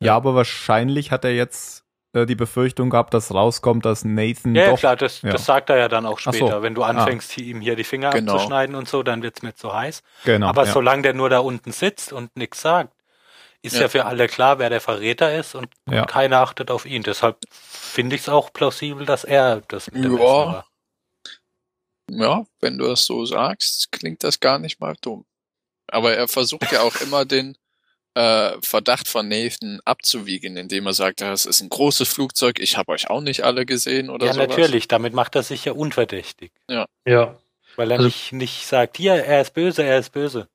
Ja, aber wahrscheinlich hat er jetzt die Befürchtung gehabt, dass rauskommt, dass Nathan Ja, doch. klar, das, ja. das sagt er ja dann auch Ach so. später. Wenn du anfängst, ihm hier die Finger Genau. abzuschneiden und so, dann wird's mir zu heiß. Genau. aber ja. solange der nur da unten sitzt und nichts sagt, ist ja. Ja. für alle klar, wer der Verräter ist und Ja. keiner achtet auf ihn. Deshalb finde ich es auch plausibel, dass er das mit dem Ja. Ja, wenn du das so sagst, klingt das gar nicht mal dumm. Aber er versucht ja auch immer den äh, Verdacht von Nathan abzuwiegen, indem er sagt, das ist ein großes Flugzeug, ich habe euch auch nicht alle gesehen oder Ja, sowas. natürlich, damit macht er sich ja unverdächtig. Ja. Weil er Also- nicht, nicht sagt, hier, er ist böse, er ist böse.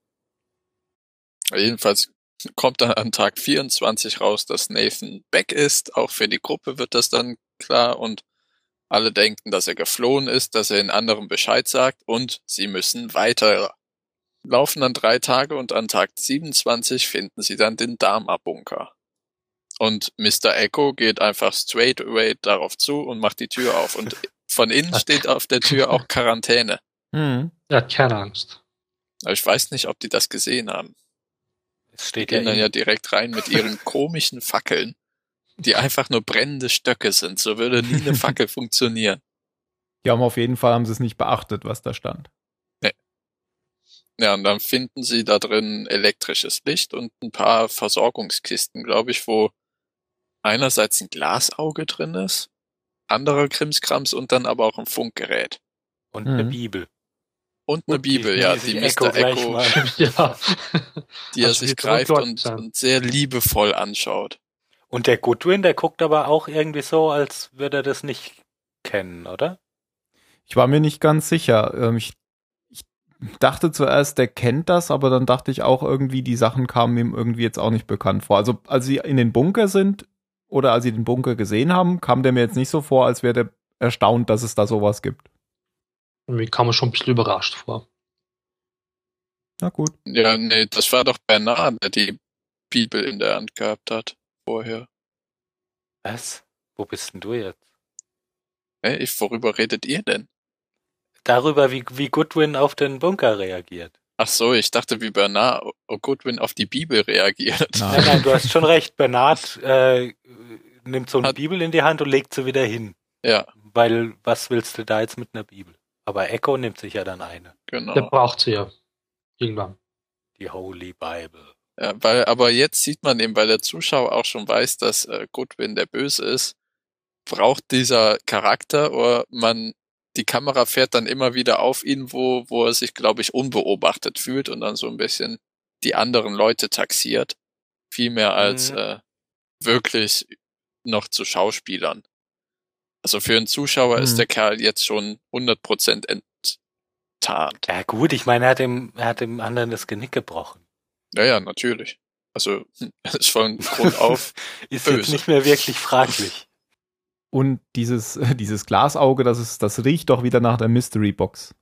Jedenfalls kommt dann an Tag 24 raus, dass Nathan weg ist. Auch für die Gruppe wird das dann klar und alle denken, dass er geflohen ist, dass er den anderen Bescheid sagt und sie müssen weiter. Laufen dann drei Tage und an Tag 27 finden sie dann den Dharma-Bunker. Und Mr. Echo geht einfach straight away darauf zu und macht die Tür auf. Und von innen steht auf der Tür auch Quarantäne. Mhm. Er hat keine Angst. Aber ich weiß nicht, ob die das gesehen haben. Es Die steht ja, gehen dann ja in, direkt rein mit ihren komischen Fackeln, die einfach nur brennende Stöcke sind. So würde nie eine Fackel funktionieren. Die haben auf jeden Fall haben sie es nicht beachtet, was da stand. Ja, und dann finden sie da drin elektrisches Licht und ein paar Versorgungskisten, glaube ich, wo einerseits ein Glasauge drin ist, anderer Krimskrams und dann aber auch ein Funkgerät. und eine Mhm. Bibel. Und eine Und die- Bibel, ja, die die Mr. Echo, ja. die er Also sich greift und, und sehr liebevoll anschaut. Und der Goodwin, der guckt aber auch irgendwie so, als würde er das nicht kennen, oder? Ich war mir nicht ganz sicher. Ähm, ich, ich dachte zuerst, der kennt das, aber dann dachte ich auch irgendwie, die Sachen kamen ihm irgendwie jetzt auch nicht bekannt vor. Also als sie in den Bunker sind oder als sie den Bunker gesehen haben, kam der mir jetzt nicht so vor, als wäre der erstaunt, dass es da sowas gibt. Mir kam er schon ein bisschen überrascht vor. Na gut. Ja, nee, das war doch Bernard, der die Bibel in der Hand gehabt hat vorher. Was? Wo bist denn du jetzt? Hä, ich, worüber redet ihr denn? Darüber, wie, wie Goodwin auf den Bunker reagiert. Ach so, ich dachte, wie Bernard O- Goodwin auf die Bibel reagiert. Nein. Nein, nein, du hast schon recht. Bernard äh, nimmt so eine Hat- Bibel in die Hand und legt sie wieder hin. Ja, Weil, was willst du da jetzt mit einer Bibel? Aber Echo nimmt sich ja dann eine. genau. Der braucht sie ja. Irgendwann. Die Holy Bible. Ja, weil, aber jetzt sieht man eben, weil der Zuschauer auch schon weiß, dass äh, Goodwin der Böse ist, braucht dieser Charakter oder man, die Kamera fährt dann immer wieder auf ihn, wo, wo er sich, glaube ich, unbeobachtet fühlt und dann so ein bisschen die anderen Leute taxiert. Viel mehr als Mhm. äh, wirklich noch zu Schauspielern. Also für einen Zuschauer Mhm. ist der Kerl jetzt schon 100% enttarnt. Ja gut, ich meine, er hat dem, er hat dem anderen das Genick gebrochen. Ja, ja, natürlich. Also, ist von Grund auf. Ist jetzt Böse. nicht mehr wirklich fraglich. Und dieses, dieses Glasauge, das ist, das riecht doch wieder nach der Mystery Box.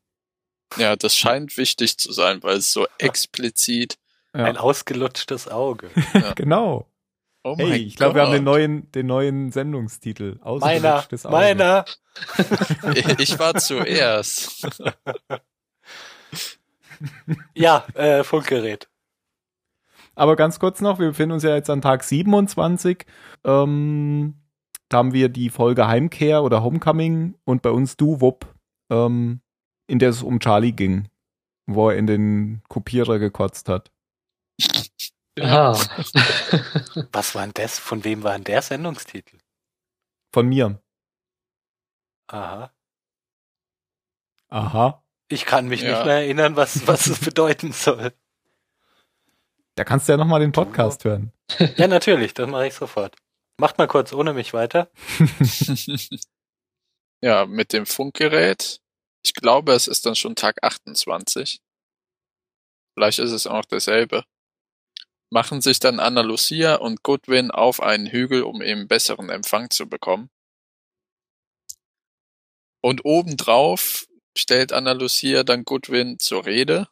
ja, das scheint wichtig zu sein, weil es so explizit. Ja. Ein ausgelutschtes Auge. Genau. Oh Hey, ich glaube, wir haben den neuen, den neuen Sendungstitel. Meiner, Ausgelutschtes Auge. meiner. Ich war zuerst. Ja, äh, Funkgerät. Aber ganz kurz noch, wir befinden uns ja jetzt an Tag 27. Ähm, da haben wir die Folge Heimkehr oder Homecoming und bei uns Du Wupp, ähm, in der es um Charlie ging, wo er in den Kopierer gekotzt hat. Ah. Was war denn das? Von wem war denn der Sendungstitel? Von mir. Aha. Aha. Ich kann mich Ja. nicht mehr erinnern, was, was es bedeuten soll. Da kannst du ja nochmal den Podcast hören. Ja, natürlich, das mache ich sofort. Macht mal kurz ohne mich weiter. ja, mit dem Funkgerät. Ich glaube, es ist dann schon Tag 28. Vielleicht ist es auch derselbe. Machen sich dann Anna Lucia und Goodwin auf einen Hügel, um eben besseren Empfang zu bekommen. Und obendrauf stellt Anna Lucia dann Goodwin zur Rede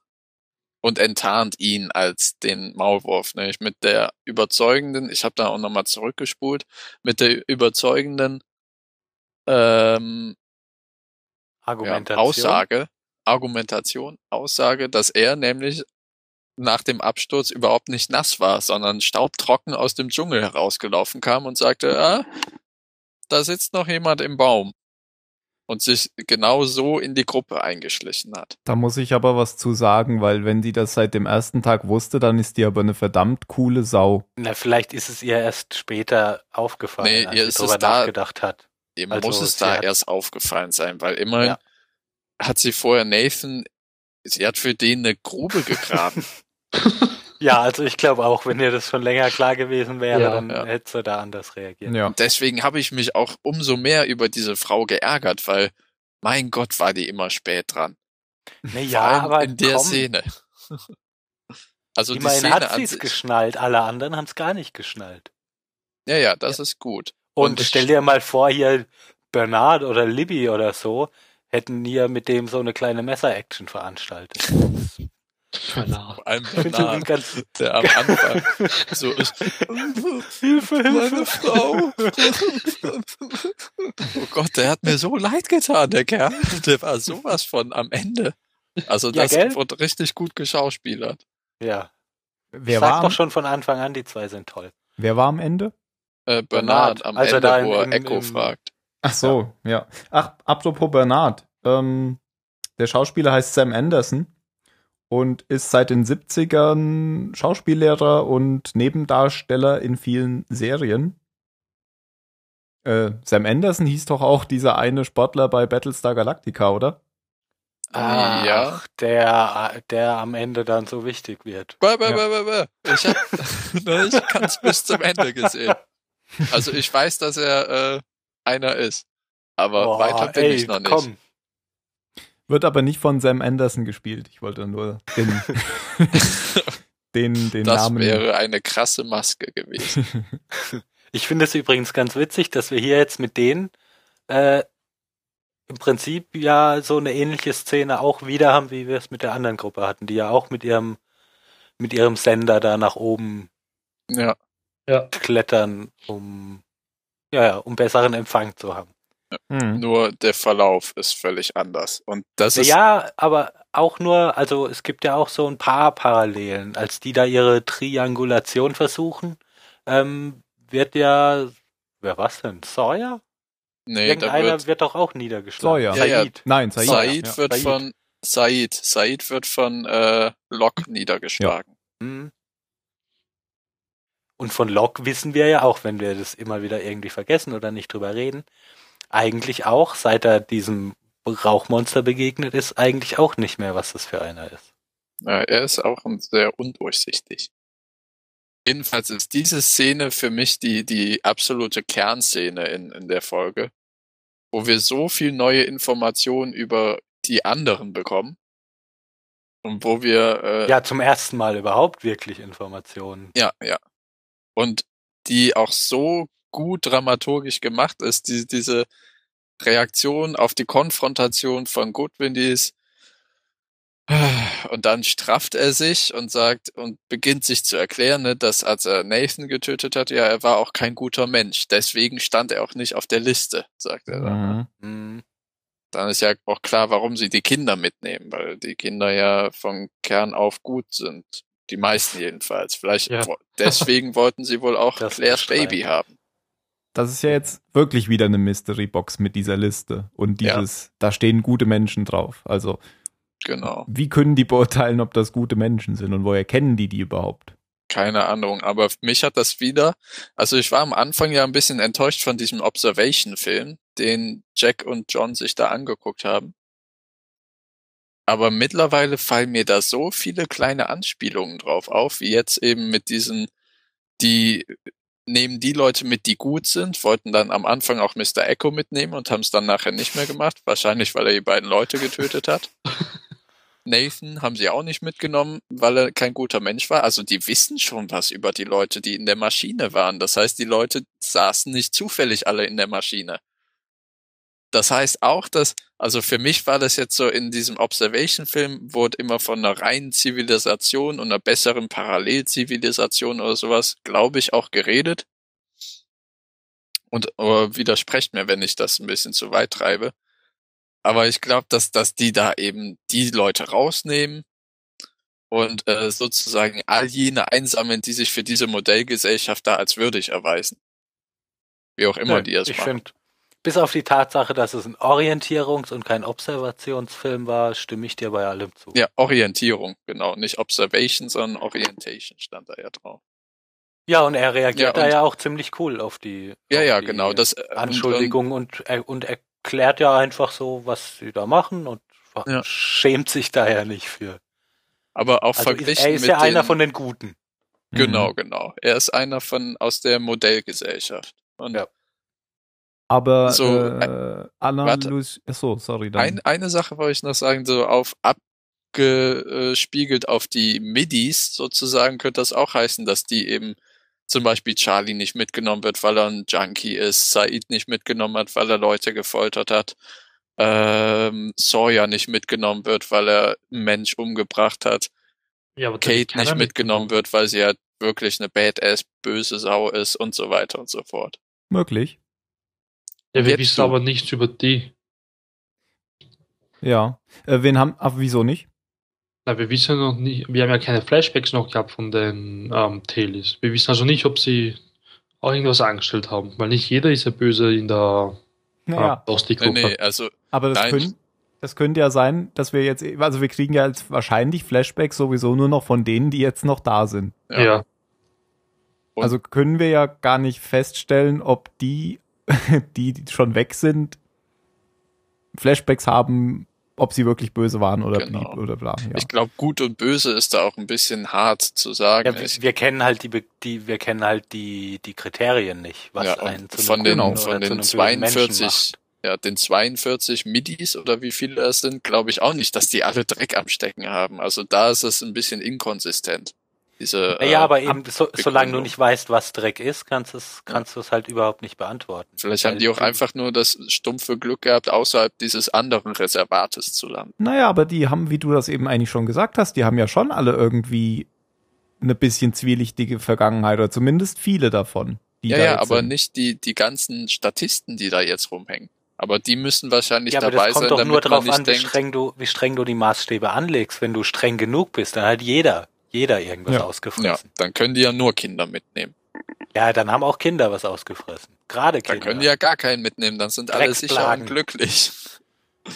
und enttarnt ihn als den Maulwurf, nämlich mit der überzeugenden, ich habe da auch nochmal zurückgespult, mit der überzeugenden ähm, ja, Argumentation. Aussage, Argumentation, Aussage, dass er nämlich nach dem Absturz überhaupt nicht nass war, sondern staubtrocken aus dem Dschungel herausgelaufen kam und sagte, ah, da sitzt noch jemand im Baum und sich genau so in die Gruppe eingeschlichen hat. Da muss ich aber was zu sagen, weil wenn die das seit dem ersten Tag wusste, dann ist die aber eine verdammt coole Sau. Na, vielleicht ist es ihr erst später aufgefallen, Nee, als ihr sie ist drüber es da- nachgedacht hat. Ihm Also, muss es da hat- erst aufgefallen sein, weil immerhin Ja. hat sie vorher Nathan, sie hat für den eine Grube gegraben. Ja, also ich glaube auch, wenn ihr das schon länger klar gewesen wäre, Ja. dann Ja. hätte sie da anders reagiert. Ja. Und deswegen habe ich mich auch umso mehr über diese Frau geärgert, weil mein Gott war die immer spät dran. Ja, allem aber in der komm, Szene. Also die immerhin Szene hat sie es geschnallt, alle anderen haben es gar nicht geschnallt. Ja, ja, das ist gut. Und, Und stell dir mal vor, hier Bernard oder Libby oder so hätten hier mit dem so eine kleine Messer-Action veranstaltet. Ich finde Bernard, ganz der am Anfang so ist. Hilfe, Meine Frau. oh Gott, der hat mir so leid getan, der Kerl. Der war sowas von am Ende. Also Ja, das gell? wurde richtig gut geschauspielert. Ja, Wer sag war, doch schon von Anfang an, die zwei sind toll. wer war am Ende? Äh, Bernard Bernard, am als er Ende, da wo er im- Echo im- fragt. Ach so, ja. Ach, apropos Bernard. Ähm, der Schauspieler heißt Sam Anderson und ist seit den 70ern Schauspiellehrer und Nebendarsteller in vielen Serien. Äh, Sam Anderson hieß doch auch dieser eine Sportler bei Battlestar Galactica, oder? Ach, Ja. der, der am Ende dann so wichtig wird. Bäh, bäh, Ja. bäh, bäh, bäh. Ich, hab, ich kann's bis zum Ende gesehen. Also ich weiß, dass er äh, einer ist. Aber Boah, weiter bin ey, ich noch nicht. Komm, Wird aber nicht von Sam Anderson gespielt. Ich wollte nur den, den, den Das Namen. wäre eine krasse Maske gewesen. Ich finde es übrigens ganz witzig, dass wir hier jetzt mit denen äh, im Prinzip ja so eine ähnliche Szene auch wieder haben, wie wir es mit der anderen Gruppe hatten, die ja auch mit ihrem mit ihrem Sender da nach oben Ja, Ja. klettern, um ja, um besseren Empfang zu haben. Hm. nur der Verlauf ist völlig anders. Und das ist Ja, aber auch nur, also es gibt ja auch so ein paar Parallelen. Als die da ihre Triangulation versuchen, ähm, wird ja, wer was denn? Sawyer? nee, da Irgendeiner wird wird, doch auch niedergeschlagen. Sawyer. Ja, ja. Said. Nein, Said. Said ja. wird Said. von Said. Said wird von äh, Locke niedergeschlagen. Hm. Und von Locke wissen wir ja auch, wenn wir das immer wieder irgendwie vergessen oder nicht drüber reden, eigentlich auch, seit er diesem Rauchmonster begegnet ist, eigentlich auch nicht mehr, was das für einer ist. Ja, er ist auch sehr undurchsichtig. Jedenfalls ist diese Szene für mich die, die absolute Kernszene in, in der Folge, wo wir so viel neue Informationen über die anderen bekommen Und wo wir äh, Ja, zum ersten Mal überhaupt wirklich Informationen. Ja, ja. Und die auch so gut dramaturgisch gemacht ist, die, diese Reaktion auf die Konfrontation von Goodwin, die ist, und dann strafft er sich und sagt und beginnt sich zu erklären, ne, dass als er Nathan getötet hat, ja, er war auch kein guter Mensch. Deswegen stand er auch nicht auf der Liste, sagt er dann. Mhm. Hm. Dann ist ja auch klar, warum sie die Kinder mitnehmen, weil die Kinder ja von Kern auf gut sind. Die meisten jedenfalls. Vielleicht Ja. deswegen wollten sie wohl auch Das Claires. Baby haben. Das ist ja jetzt wirklich wieder eine Mystery Box mit dieser Liste und Ja. dieses, da stehen gute Menschen drauf. Also, Genau. wie können die beurteilen, ob das gute Menschen sind und woher kennen die die überhaupt? Keine Ahnung, aber mich hat das wieder, also ich war am Anfang ja ein bisschen enttäuscht von diesem Observation-Film, den Jack und John sich da angeguckt haben. Aber mittlerweile fallen mir da so viele kleine Anspielungen drauf auf, wie jetzt eben mit diesen, die nehmen die Leute mit, die gut sind, wollten dann am Anfang auch Mr. Echo mitnehmen und haben es dann nachher nicht mehr gemacht, wahrscheinlich weil er die beiden Leute getötet hat. Nathan haben sie auch nicht mitgenommen, weil er kein guter Mensch war. Also die wissen schon was über die Leute, die in der Maschine waren. Das heißt, die Leute saßen nicht zufällig alle in der Maschine. Das heißt auch, dass, also für mich war das jetzt so in diesem Observation-Film, wurde immer von einer reinen Zivilisation und einer besseren Parallelzivilisation oder sowas, glaube ich, auch geredet. Und widersprecht mir, wenn ich das ein bisschen zu weit treibe. Aber ich glaube, dass, dass die da eben die Leute rausnehmen und äh, sozusagen all jene einsammeln, die sich für diese Modellgesellschaft da als würdig erweisen. Wie auch immer Ja, die es ich machen. finde, bis auf die Tatsache, dass es ein Orientierungs- und kein Observationsfilm war, stimme ich dir bei allem zu. Ja, Orientierung, genau. Nicht Observation, sondern Orientation stand da ja drauf. Ja, und er reagiert Ja, da und- ja auch ziemlich cool auf die, Ja, auf ja, die genau. Das, äh, und- Anschuldigung und, er- und erklärt ja einfach so, was sie da machen und Ja. schämt sich da ja nicht für. Aber auch Also verglichen er ist mit ja einer den, von den Guten. Genau, Mhm. genau. Er ist einer von aus der Modellgesellschaft. Und Ja. Aber So, äh, Anna warte. Luis, achso, sorry, dann. ein, eine Sache wollte ich noch sagen, so auf abgespiegelt auf die Midis sozusagen könnte das auch heißen, dass die eben zum Beispiel Charlie nicht mitgenommen wird, weil er ein Junkie ist, Said nicht mitgenommen hat, weil er Leute gefoltert hat, ähm, Sawyer nicht mitgenommen wird, weil er einen Mensch umgebracht hat, Ja, Kate nicht mitgenommen wird, weil sie halt wirklich eine badass böse Sau ist und so weiter und so fort. Möglich. Ja, wir Jetzt wissen du. aber nichts über die. Ja. Äh, wen haben, ach, wieso nicht? Na, wir wissen noch nicht, wir haben ja keine Flashbacks noch gehabt von den ähm, Tailies. Wir wissen also nicht, ob sie auch irgendwas angestellt haben, weil nicht jeder ist ja böse in der Naja, äh, Lost Nee, nee, also aber das, nein. können, das könnte ja sein, dass wir jetzt, also wir kriegen ja jetzt wahrscheinlich Flashbacks sowieso nur noch von denen, die jetzt noch da sind. ja, ja. Also können wir ja gar nicht feststellen, ob die, die, die schon weg sind, Flashbacks haben, ob sie wirklich böse waren oder Genau. blieb oder bla. Ja. ich glaube, gut und böse ist da auch ein bisschen hart zu sagen. Ja, wir, wir kennen halt die, die, wir kennen halt die, die Kriterien nicht, was ja, einen und zu von den, oder von den einem bösen Menschen 42, macht. ja, den 42 Midis oder wie viele es sind, glaube ich auch nicht, dass die alle Dreck am Stecken haben. Also da ist es ein bisschen inkonsistent. Diese, Naja, äh, aber eben, so, solange du nicht weißt, was Dreck ist, kannst du es kannst du es halt überhaupt nicht beantworten. vielleicht haben die auch einfach nur das stumpfe Glück gehabt, außerhalb dieses anderen Reservates zu landen. Naja, aber die haben, wie du das eben eigentlich schon gesagt hast, die haben ja schon alle irgendwie eine bisschen zwielichtige Vergangenheit oder zumindest viele davon. Die Ja, da ja, aber sind. nicht die, die ganzen Statisten, die da jetzt rumhängen. Aber die müssen wahrscheinlich Ja, aber dabei das kommt sein, doch nur nicht an, wie denkt, streng, du, wie streng du die Maßstäbe anlegst. Wenn du streng genug bist, dann hat jeder, jeder irgendwas Ja. ja, ausgefressen. dann können die ja nur Kinder mitnehmen. Ja. dann haben auch Kinder was ausgefressen. Gerade Dann Kinder. können die ja gar keinen mitnehmen, dann sind alle sicher und glücklich.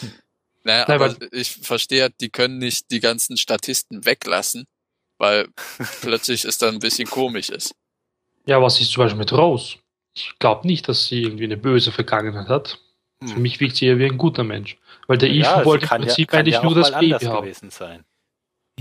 Naja, Nein, aber ich verstehe, die können nicht die ganzen Statisten weglassen, weil plötzlich es dann ein bisschen komisch ist. ja, was ist zum Beispiel mit Rose? Ich glaube nicht, dass sie irgendwie eine böse Vergangenheit hat. Für Hm. mich wirkt sie eher wie ein guter Mensch. Weil der ja, Ethan wollte im kann ja, Prinzip kann eigentlich ja nur das mal Baby haben. gewesen sein.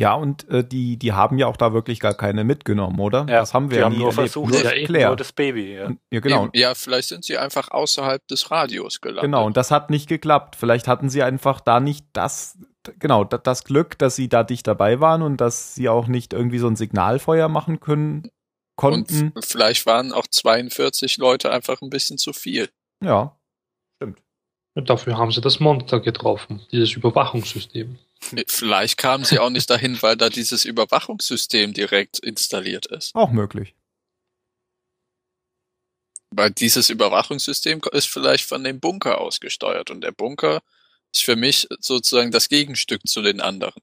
Ja, und äh, die, die haben ja auch da wirklich gar keine mitgenommen, oder? Ja, das haben wir die ja haben nur versucht, nur ja, eben Claire. Nur das Baby, ja. ja, genau. Eben, ja, vielleicht sind sie einfach außerhalb des Radios gelandet. Genau, und das hat nicht geklappt. Vielleicht hatten sie einfach da nicht das, genau, da- das Glück, dass sie da dicht dabei waren und dass sie auch nicht irgendwie so ein Signalfeuer machen können, konnten. Und vielleicht waren auch 42 Leute einfach ein bisschen zu viel. ja, stimmt. Und dafür haben sie das Monster getroffen, dieses Überwachungssystem. Vielleicht kamen sie auch nicht dahin, weil da dieses Überwachungssystem direkt installiert ist. Auch möglich. Weil dieses Überwachungssystem ist vielleicht von dem Bunker ausgesteuert und der Bunker ist für mich sozusagen das Gegenstück zu den anderen.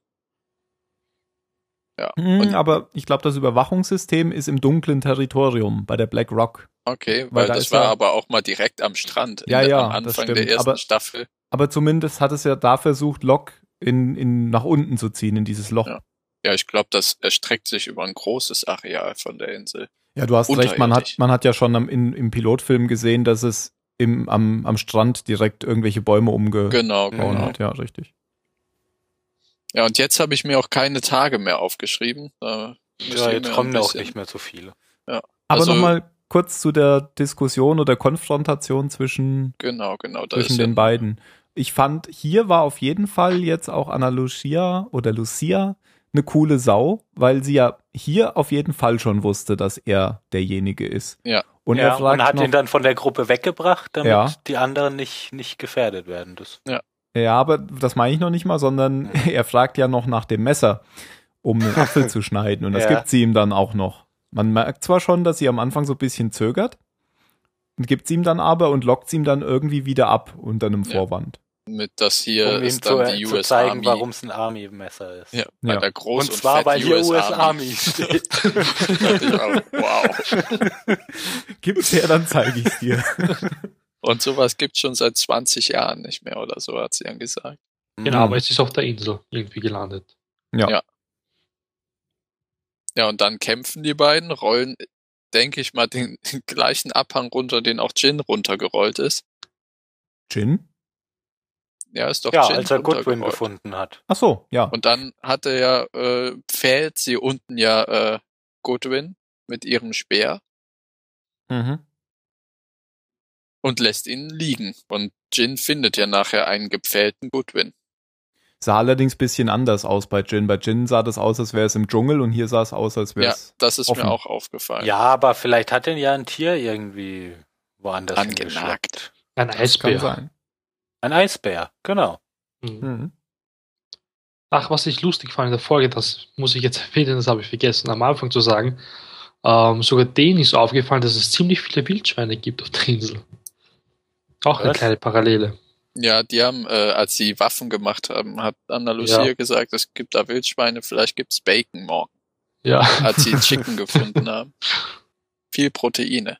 Ja. Hm, aber ich glaube, das Überwachungssystem ist im dunklen Territorium bei der Black Rock. okay, weil weil da das war ja- aber auch mal direkt am Strand in Ja, der, ja, am das Anfang der ersten aber- Staffel. Aber zumindest hat es ja da versucht, Lok in, in, nach unten zu ziehen, in dieses Loch. Ja. Ja, ich glaube, das erstreckt sich über ein großes Areal von der Insel. Ja, du hast recht, man hat, man hat ja schon am, in, im Pilotfilm gesehen, dass es im, am, am Strand direkt irgendwelche Bäume umgehauen Genau, Genau. genau. hat. Ja, richtig. Ja, und jetzt habe ich mir auch keine Tage mehr aufgeschrieben. Da Ja, jetzt kommen da auch nicht mehr so viele. Aber Also- nochmal kurz zu der Diskussion oder Konfrontation zwischen, Genau, genau. Zwischen den ja, beiden. Ich fand, hier war auf jeden Fall jetzt auch Anna Lucia oder Lucia eine coole Sau, weil sie ja hier auf jeden Fall schon wusste, dass er derjenige ist. Ja. Und ja, er fragt und hat noch, ihn dann von der Gruppe weggebracht, damit Ja. die anderen nicht, nicht gefährdet werden. Das, Ja, aber das meine ich noch nicht mal, sondern er fragt ja noch nach dem Messer, um den Apfel zu schneiden. Und das Ja. gibt sie ihm dann auch noch. Man merkt zwar schon, dass sie am Anfang so ein bisschen zögert, und gibt sie ihm dann aber und lockt sie ihm dann irgendwie wieder ab unter einem Ja. Vorwand. Mit das hier um ist zu, dann die zu US zeigen, Army. warum es ein Army-Messer ist. Ja, bei Ja. der großen Und zwar, hier US US Army. Army steht. Ja, wow. Gibt's her, dann zeige ich's dir. Und sowas gibt's schon seit 20 Jahren nicht mehr oder so, hat sie dann gesagt. Genau, Mhm. aber es ist auf der Insel irgendwie gelandet. Ja, und dann kämpfen die beiden, rollen, denke ich mal, den gleichen Abhang runter, den auch Jin runtergerollt ist. Gin? Ja, ist doch Ja, Jin als er Goodwin gefunden hat. Ach so, ja. Und dann hatte ja, äh, pfählt sie unten ja äh, Goodwin mit ihrem Speer Mhm. und lässt ihn liegen. Und Jin findet ja nachher einen gepfählten Goodwin. Sah allerdings bisschen anders aus bei Jin. Bei Jin sah das aus, als wäre es im Dschungel und hier sah es aus, als wäre Ja, es. das ist offen. mir auch aufgefallen. Ja, aber vielleicht hat ihn ja ein Tier irgendwie woanders Angenagt. hingeschleppt. Ein das kann Eisbär. sein. Ein Eisbär, genau. Mhm. Mhm. Ach, was ich lustig fand in der Folge, das muss ich jetzt erwähnen, das habe ich vergessen am Anfang zu sagen. Ähm, sogar denen ist aufgefallen, dass es ziemlich viele Wildschweine gibt auf der Insel. Auch eine Was? kleine Parallele. Ja, die haben, äh, als sie Waffen gemacht haben, hat Anna Lucia Ja. gesagt, es gibt da Wildschweine, vielleicht gibt's Bacon morgen, Ja. als sie Chicken gefunden haben. Viel Proteine.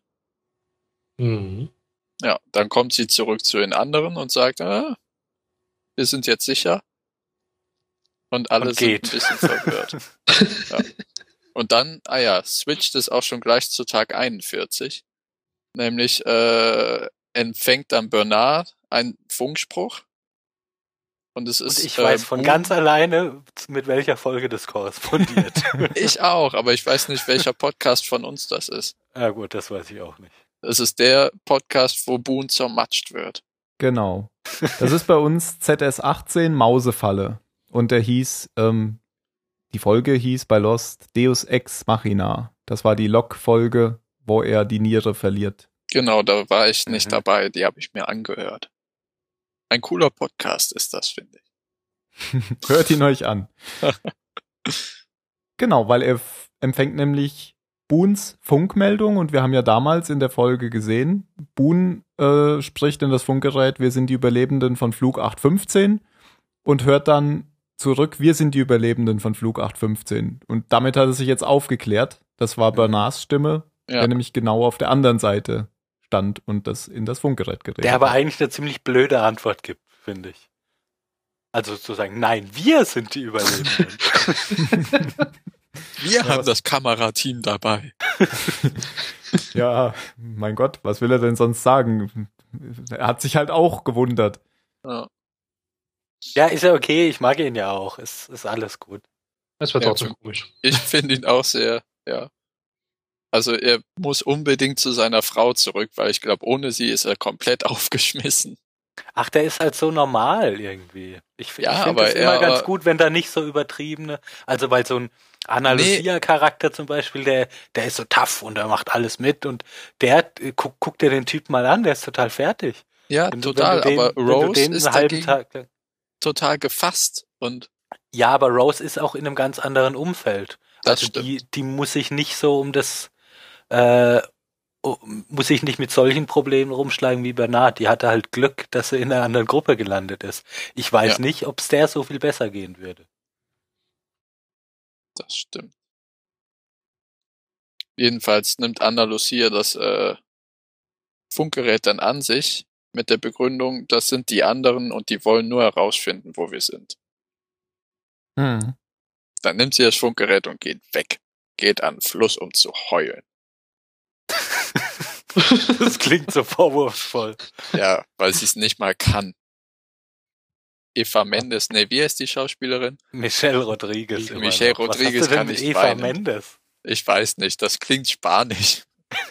Mhm. Ja, dann kommt sie zurück zu den anderen und sagt, ah, wir sind jetzt sicher. Und alle Und sind ein bisschen verwirrt. ja. Und dann, ah ja, switcht es auch schon gleich zu Tag 41. Nämlich äh, empfängt dann Bernard einen Funkspruch. Und es Und ist. ich äh, weiß von ganz alleine, mit welcher Folge das korrespondiert. Ich auch, aber ich weiß nicht, welcher Podcast von uns das ist. ja gut, das weiß ich auch nicht. Es ist der Podcast, wo Boone zermatscht wird. Genau. Das ist bei uns ZS18 Mausefalle. Und der hieß, ähm, die Folge hieß bei Lost Deus Ex Machina. Das war die Lok-Folge, wo er die Niere verliert. Genau, da war ich nicht Mhm. dabei, die habe ich mir angehört. Ein cooler Podcast ist das, finde ich. Hört ihn euch an. genau, weil er empfängt nämlich Boons Funkmeldung und wir haben ja damals in der Folge gesehen, Boon äh, spricht in das Funkgerät, wir sind die Überlebenden von Flug 815 und hört dann zurück, wir sind die Überlebenden von Flug 815. Und damit hat er sich jetzt aufgeklärt. Das war Bernards Stimme, Ja. der nämlich genau auf der anderen Seite stand und das in das Funkgerät geredet Der aber hat. eigentlich eine ziemlich blöde Antwort gibt, finde ich. Also zu sagen, nein, wir sind die Überlebenden. Wir haben was- das Kamerateam dabei. Ja, mein Gott, was will er denn sonst sagen? Er hat sich halt auch gewundert. Ja. ja, ist ja okay, ich mag ihn ja auch. Ist, ist alles gut. Das wäre Ja, trotzdem komisch. Ich finde ihn auch sehr, ja. Also er muss unbedingt zu seiner Frau zurück, weil ich glaube, ohne sie ist er komplett aufgeschmissen. Ach, der ist halt so normal irgendwie. Ich, Ja, ich finde das immer er- ganz gut, wenn da nicht so übertriebene, also weil so ein Analysia-Charakter zum Beispiel, der, der ist so tough und der macht alles mit und der, äh, guck, guck dir den Typ mal an, der ist total fertig. Ja, Wenn total, den, aber Rose ist dagegen Tag total gefasst und Ja, aber Rose ist auch in einem ganz anderen Umfeld. das also stimmt. die, die muss sich nicht so um das, äh, muss sich nicht mit solchen Problemen rumschlagen wie Bernard. Die hatte halt Glück, dass sie in einer anderen Gruppe gelandet ist. Ich weiß Ja. nicht, ob es der so viel besser gehen würde. Das stimmt. Jedenfalls nimmt Anna Lucia das äh, Funkgerät dann an sich mit der Begründung, das sind die anderen und die wollen nur herausfinden, wo wir sind. Hm. Dann nimmt sie das Funkgerät und geht weg. Geht an den Fluss, um zu heulen. Das klingt so vorwurfsvoll. Ja, weil sie es nicht mal kann. Eva Mendes, nee, wie heißt die Schauspielerin? Michelle Rodriguez. Michelle noch. Was hast Rodriguez du denn kann mit Eva weinen. Mendes. Ich weiß nicht, das klingt spanisch.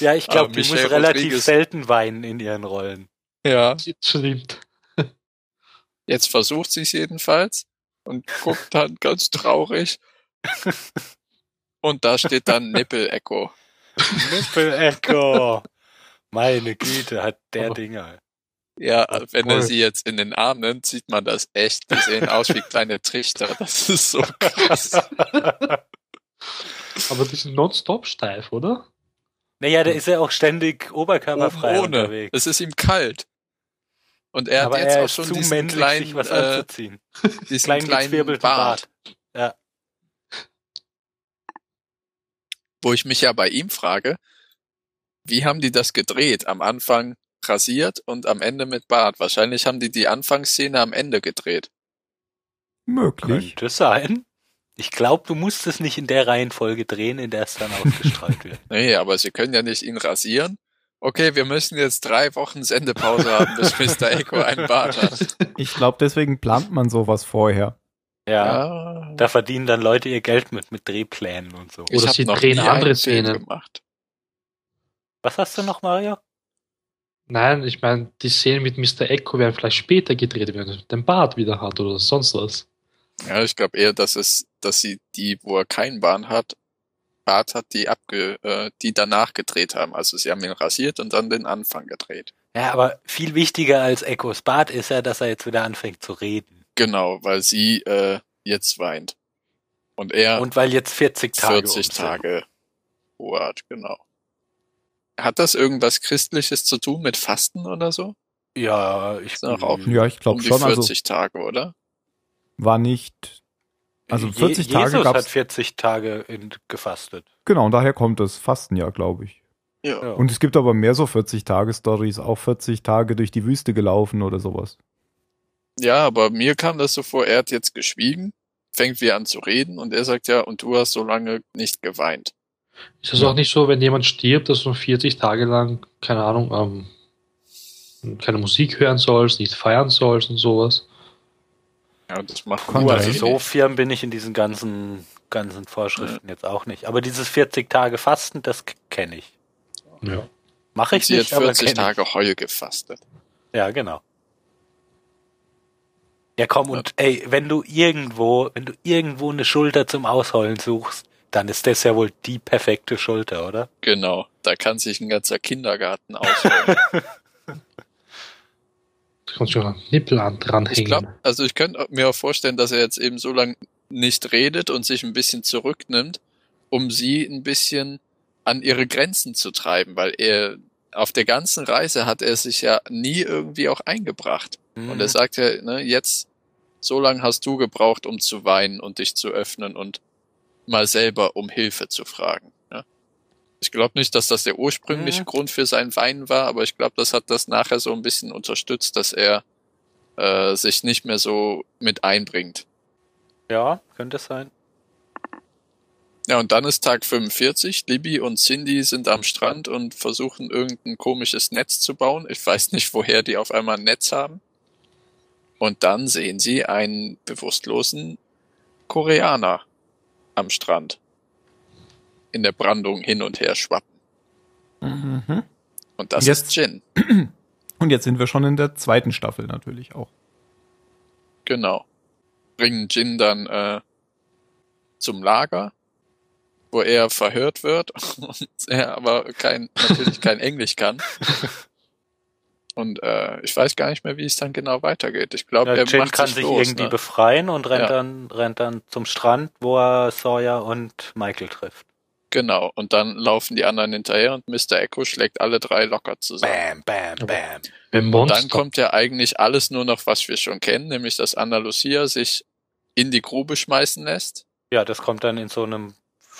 Ja, ich glaube, die muss Michelle relativ Rodriguez- selten weinen in ihren Rollen. Ja. Stimmt. Jetzt versucht sie es jedenfalls und guckt dann ganz traurig. Und da steht dann Nippel Echo. Nippel Echo. Meine Güte, hat der Aber- Dinger. Ja, wenn er sie jetzt in den Arm nimmt, sieht man das echt. Die sehen aus wie kleine Trichter. Das ist so krass. Aber die sind nonstop steif, oder? Naja, der ist ja auch ständig oberkörperfrei ohne. unterwegs. Es ist ihm kalt. Und er hat Aber jetzt er auch schon zu diesen männlich, kleinen, sich was äh, anzuziehen. diesen Klein kleinen gezwirbelten Bart. Bart. Wo ich mich ja bei ihm frage, wie haben die das gedreht? Am Anfang rasiert und am Ende mit Bart. Wahrscheinlich haben die die Anfangsszene am Ende gedreht. Möglich. Könnte sein. Ich glaube, du musst es nicht in der Reihenfolge drehen, in der es dann ausgestrahlt wird. Nee, aber sie können ja nicht ihn rasieren. Okay, wir müssen jetzt drei Wochen Sendepause haben, bis Mr. Echo einen Bart hat. Ich glaube, deswegen plant man sowas vorher. Ja, Ja, da verdienen dann Leute ihr Geld mit, mit Drehplänen und so. ich Oder sie noch drehen nie andere gemacht. Was hast du noch, Mario? Nein, ich meine, die Szenen mit Mr. Echo werden vielleicht später gedreht, wenn er den Bart wieder hat oder sonst was. Ja, ich glaube eher, dass es, dass sie die, wo er keinen Bart hat, Bart hat, die abge, äh, die danach gedreht haben. Also sie haben ihn rasiert und dann den Anfang gedreht. Ja, aber viel wichtiger als Echos Bart ist ja, dass er jetzt wieder anfängt zu reden. Genau, weil sie äh, jetzt weint. Und er Und weil jetzt 40 Tage 40 um sind. Tage Ruhe hat, genau. Hat das irgendwas Christliches zu tun mit Fasten oder so? Ja, ich auf- Ja, ich glaube um die schon. 40 Also Tage, oder? war nicht. Also 40 Je Tage Jesus gab's. hat 40 Tage in, gefastet. Genau, und daher kommt das Fasten ja, glaube ich. Ja. Ja. Und es gibt aber mehr so 40-Tage-Stories, auch 40 Tage durch die Wüste gelaufen oder sowas. Ja, aber mir kam das so vor, er hat jetzt geschwiegen, fängt wieder an zu reden und er sagt ja, und du hast so lange nicht geweint. Ist es auch nicht so, wenn jemand stirbt, dass du 40 Tage lang, keine Ahnung, ähm, keine Musik hören sollst, nicht feiern sollst und sowas? Ja, das macht nur also so firm bin ich in diesen ganzen, ganzen Vorschriften jetzt auch nicht. Aber dieses 40 Tage Fasten, das kenne ich. Ja. Mache ich Sie hat nicht, aber 40 kenn Tage Heu gefastet. Ich. Ja, genau. Ja, komm, und ey, wenn du irgendwo, wenn du irgendwo eine Schulter zum Ausheulen suchst, dann ist das ja wohl die perfekte Schulter, oder? Genau, da kann sich ein ganzer Kindergarten ausholen. Du kannst schon einen Nippel an, dranhängen. ich glaube, also ich könnte mir auch vorstellen, dass er jetzt eben so lange nicht redet und sich ein bisschen zurücknimmt, um sie ein bisschen an ihre Grenzen zu treiben, weil er auf der ganzen Reise hat er sich ja nie irgendwie auch eingebracht. Und Mhm. er sagt ja, ne, jetzt, so lange hast du gebraucht, um zu weinen und dich zu öffnen und mal selber um Hilfe zu fragen. Ja? Ich glaube nicht, dass das der ursprüngliche Mhm. Grund für sein Weinen war, aber ich glaube, das hat das nachher so ein bisschen unterstützt, dass er äh, sich nicht mehr so mit einbringt. ja, könnte sein. Ja, und dann ist Tag 45. Libby und Cindy sind am Strand und versuchen irgendein komisches Netz zu bauen. Ich weiß nicht, woher die auf einmal ein Netz haben. Und dann sehen sie einen bewusstlosen Koreaner am Strand in der Brandung hin und her schwappen. Mhm. Und das Jetzt- ist Jin. Und jetzt sind wir schon in der zweiten Staffel natürlich auch. Genau. Bringen Jin dann äh, zum Lager, wo er verhört wird und er aber kein, natürlich kein Englisch kann. Und äh, ich weiß gar nicht mehr, wie es dann genau weitergeht. Ich glaube, Ja, er Jin macht kann sich sich los. irgendwie Ne? befreien und rennt, Ja. dann, rennt dann zum Strand, wo er Sawyer und Michael trifft. Genau. Und dann laufen die anderen hinterher und Mr. Echo schlägt alle drei locker zusammen. Bam, bam, bam. Und dann kommt ja eigentlich alles nur noch, was wir schon kennen, nämlich dass Anna Lucia sich in die Grube schmeißen lässt. Ja, das kommt dann in so einem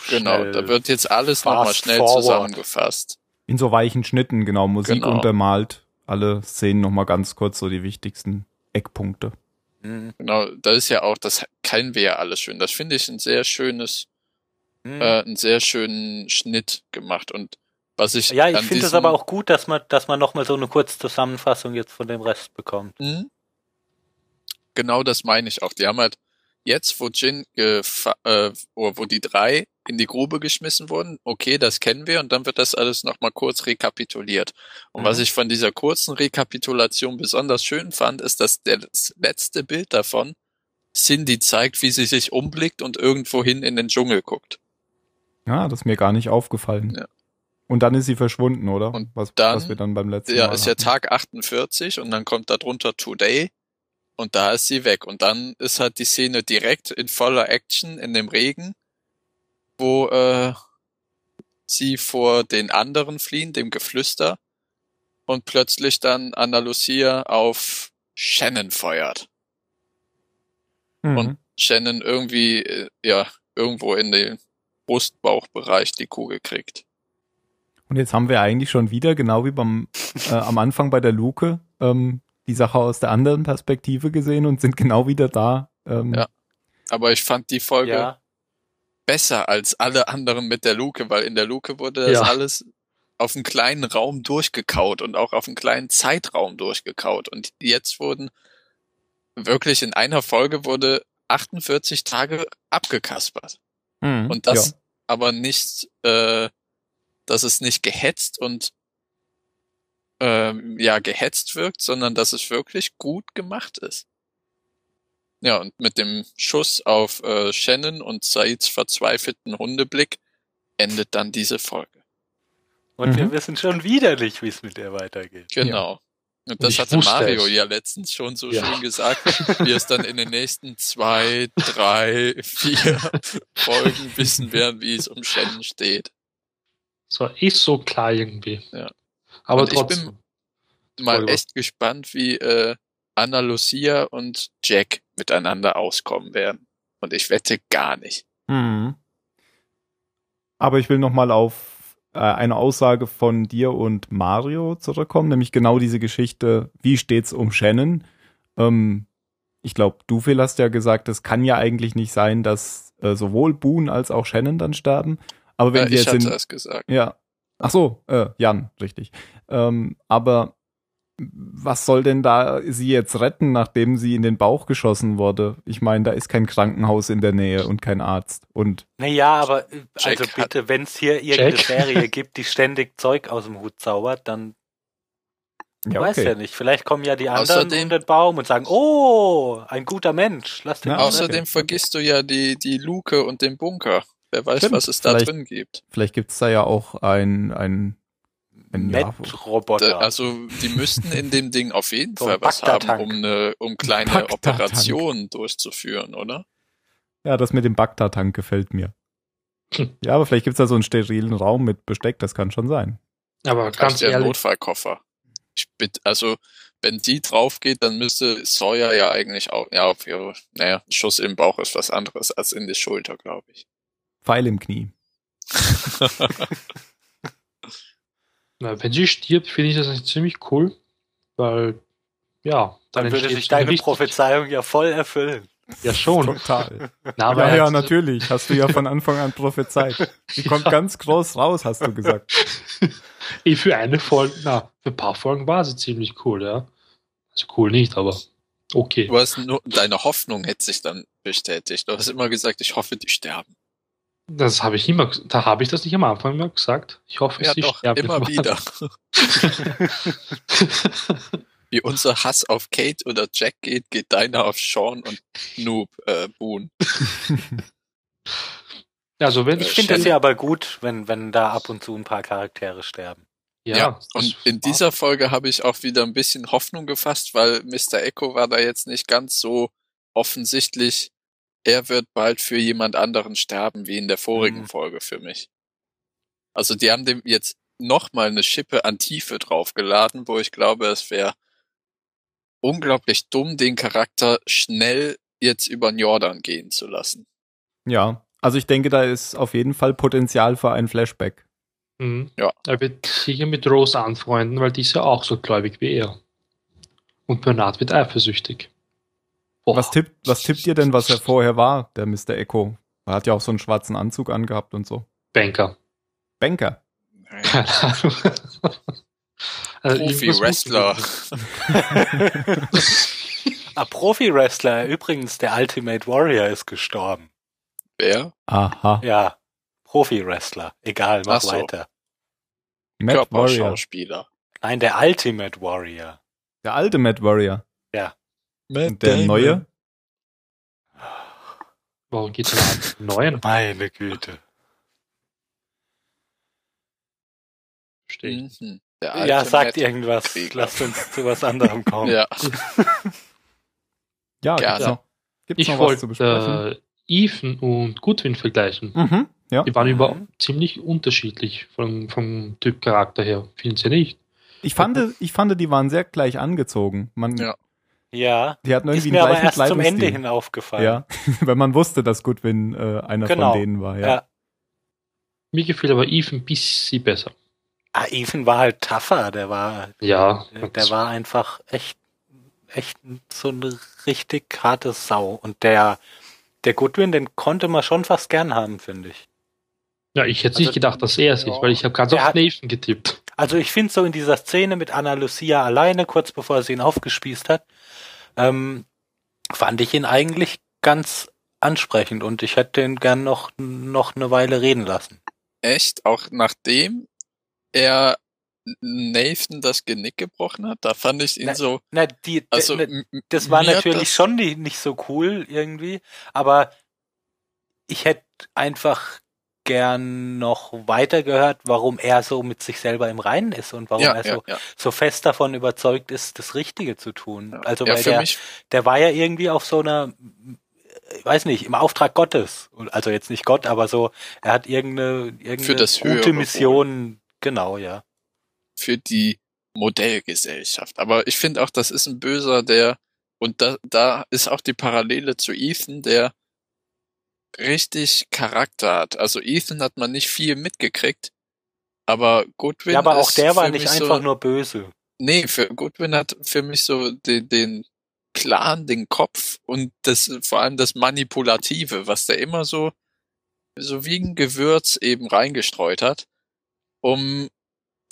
Genau, da wird jetzt alles nochmal schnell forward. zusammengefasst. In so weichen Schnitten, genau, Musik Genau. untermalt. Alle Szenen nochmal ganz kurz, so die wichtigsten Eckpunkte. Mhm. Genau, das ist ja auch, das kennen wir ja alles schön. Das finde ich ein sehr schönes, Mhm. äh, einen sehr schönen Schnitt gemacht. Und was ich ja, ich finde es aber auch gut, dass man, dass man nochmal so eine Kurzzusammenfassung jetzt von dem Rest bekommt. Mhm. Genau das meine ich auch. Die haben halt jetzt, wo Jin, gefa- äh, wo die drei in die Grube geschmissen wurden, okay, das kennen wir, und dann wird das alles nochmal kurz rekapituliert. Und Mhm. was ich von dieser kurzen Rekapitulation besonders schön fand, ist, dass das letzte Bild davon Cindy zeigt, wie sie sich umblickt und irgendwohin in den Dschungel guckt. Ja, das ist mir gar nicht aufgefallen. Ja. Und dann ist sie verschwunden, oder? Und was, dann- was wir dann beim letzten Ja, Mal ist ja. Tag 48 und dann kommt da drunter Today und da ist sie weg. Und dann ist halt die Szene direkt in voller Action in dem Regen, wo äh, sie vor den anderen fliehen, dem Geflüster, und plötzlich dann Anna Lucia auf Shannon feuert. Mhm. und- Shannon irgendwie, äh, ja, irgendwo in den Brustbauchbereich die Kugel kriegt. Und jetzt haben wir eigentlich schon wieder, genau wie beim äh, am Anfang bei der Luke, ähm, die Sache aus der anderen Perspektive gesehen und sind genau wieder da. Ähm, Ja. Aber ich fand die Folge Ja, besser als alle anderen mit der Luke, weil in der Luke wurde das Ja. alles auf einen kleinen Raum durchgekaut und auch auf einen kleinen Zeitraum durchgekaut. Und jetzt wurden wirklich in einer Folge wurde 48 Tage abgekaspert. Mhm. Und das Ja. aber nicht, äh, dass es nicht gehetzt und ähm, ja gehetzt wirkt, sondern dass es wirklich gut gemacht ist. Ja, und mit dem Schuss auf äh, Shannon und Saids verzweifelten Hundeblick endet dann diese Folge. und wir Mhm. wissen schon wieder nicht, wie es mit der weitergeht. Genau. Und Und das ich hatte Mario es. ja letztens schon so Ja. schön gesagt, wie es dann in den nächsten zwei, drei, vier Folgen wissen werden, wie es um Shannon steht. Das war eh so klar irgendwie. Ja. Aber Und ich bin- trotzdem. mal echt gespannt, wie äh, Anna Lucia und Jack miteinander auskommen werden. Und ich wette gar nicht. Mhm. Aber ich will noch mal auf äh, eine Aussage von dir und Mario zurückkommen, nämlich genau diese Geschichte, wie steht's um Shannon? Ähm, ich glaube, du, Phil, hast ja gesagt, es kann ja eigentlich nicht sein, dass äh, sowohl Boone als auch Shannon dann sterben. Aber wenn Äh, sie ich jetzt hatte in, das gesagt. Ja. Ach so, äh, Jan, richtig. Ähm, aber was soll denn da sie jetzt retten, nachdem sie in den Bauch geschossen wurde? Ich meine, da ist kein Krankenhaus in der Nähe und kein Arzt. Und Naja, aber äh, Jack also hat- bitte, wenn es hier irgendeine Jack? Serie gibt, die ständig Zeug aus dem Hut zaubert, dann ja, weiß ja nicht. Vielleicht kommen ja die anderen Außerdem- um den Baum und sagen, oh, ein guter Mensch, lass den mal Außerdem retten. vergisst du ja die, die Luke und den Bunker. Wer weiß, Stimmt, was es da vielleicht- drin gibt. Vielleicht gibt's da ja auch ein, ein, Met-Roboter. also, die müssten in dem Ding auf jeden So Fall was haben, um eine, um kleine. Operationen durchzuführen, oder? ja, das mit dem Bagdad-Tank gefällt mir. Hm. Ja, aber vielleicht gibt's da so einen sterilen Raum mit Besteck, das kann schon sein. Aber Ganz ganz der ehrlich, Notfallkoffer. Ich bitte, also, wenn die drauf geht, dann müsste Sawyer ja eigentlich auch, ja, auf ihre, naja, ein Schuss im Bauch ist was anderes als in die Schulter, glaube ich. Pfeil im Knie. na, wenn sie stirbt, finde ich das eigentlich ziemlich cool, weil, ja, dann würde entsteht sich deine richtig- Prophezeiung ja voll erfüllen. Ja, schon. Total. Na, ja, ja, natürlich. Hast du ja von Anfang an prophezeit. Die kommt ganz groß raus, hast du gesagt. Für eine Folge, na, für ein paar Folgen war sie ziemlich cool, ja. Also cool nicht, aber Okay. Du hast nur, deine Hoffnung hätte sich dann bestätigt. Du hast immer gesagt, ich hoffe, die sterben. Das habe ich immer, da habe ich das nicht am Anfang mal gesagt. Ich hoffe, Ja, sie doch, immer wieder. Wie unser Hass auf Kate oder Jack geht, geht deiner auf Sean und Noob, äh, Boone. also wenn Ich Äh, finde es ja aber gut, wenn, wenn da ab und zu ein paar Charaktere sterben. ja, Ja, und in dieser Folge habe ich auch wieder ein bisschen Hoffnung gefasst, weil Mr. Echo war da jetzt nicht ganz so offensichtlich, er wird bald für jemand anderen sterben, wie in der vorigen Mhm. Folge für mich. Also die haben dem jetzt nochmal eine Schippe an Tiefe draufgeladen, wo ich glaube, es wäre unglaublich dumm, den Charakter schnell jetzt über den Jordan gehen zu lassen. Ja, also ich denke, da ist auf jeden Fall Potenzial für ein Flashback. Mhm. Ja. Er wird sicher mit Rose anfreunden, weil die ist ja auch so gläubig wie er. Und Bernard wird eifersüchtig. Boah. Was tippt, was tippt ihr denn, was er vorher war, der Mr. Echo? Er hat ja auch so einen schwarzen Anzug angehabt und so. Banker. Banker. Keine Ahnung. Also Profi-Wrestler. Ah, Profi-Wrestler, übrigens, der Ultimate Warrior ist gestorben. Wer? Aha. Ja, Profi-Wrestler. Egal, mach Ach so. weiter. Matt Warrior. Körperschauspieler. Nein, der Ultimate Warrior. Der alte Matt Warrior. Und der Damon. neue? Warum geht's denn an neuen? Meine Güte. Verstehe ich. Mhm. Ja, sagt Matt irgendwas. Krieger. Lasst uns zu was anderem kommen. Ja, Ja, Gerne. gibt's noch, gibt's Ich noch was zu besprechen? wollte äh, Ethan und Goodwin vergleichen. Mhm, ja. Die waren über Mhm. ziemlich unterschiedlich vom, vom Typ Charakter her. Finden Sie nicht? Ich fand, ich fand, die waren sehr gleich angezogen. Man, Ja. Ja, Die hatten ist irgendwie mir einen aber erst zum. Ende hin aufgefallen. Ja, wenn man wusste, dass Goodwin äh, einer Genau. von denen war. Ja. Ja. Mir gefiel aber Ethan ein bisschen besser. Ah, Ethan war halt tougher, der war, Ja, der, der war einfach echt, echt so eine richtig harte Sau. Und der, der Goodwin, den konnte man schon fast gern haben, finde ich. Ja, ich hätte Also, nicht gedacht, dass er es ja. ist, weil ich habe ganz Der auf hat- Nathan getippt. Also ich finde so in dieser Szene mit Anna Lucia alleine, kurz bevor sie ihn aufgespießt hat, ähm, fand ich ihn eigentlich ganz ansprechend und ich hätte ihn gern noch, noch eine Weile reden lassen. echt, auch nachdem er Nathan das Genick gebrochen hat, da fand ich ihn Na, so, Na, die, also ne, m- m- das war natürlich das- schon nicht, nicht so cool irgendwie, aber ich hätte einfach gern noch weiter gehört, warum er so mit sich selber im Reinen ist und warum ja, er ja, so, ja, so fest davon überzeugt ist, das Richtige zu tun. ja. Also ja, weil der, mich, der war ja irgendwie auf so einer, ich weiß nicht, im Auftrag Gottes. Also jetzt nicht Gott, aber so, er hat irgendeine, irgendeine gute Mission, genau, ja. für die Modellgesellschaft. Aber ich finde auch, das ist ein Böser, der, und da, da ist auch die Parallele zu Ethan, der richtig Charakter hat. Also Ethan hat man nicht viel mitgekriegt, aber Goodwin ja, aber auch der war nicht einfach so, nur böse. Nee, für Goodwin hat für mich so den, den Plan, den Kopf und das vor allem das Manipulative, was der immer so so wie ein Gewürz eben reingestreut hat, um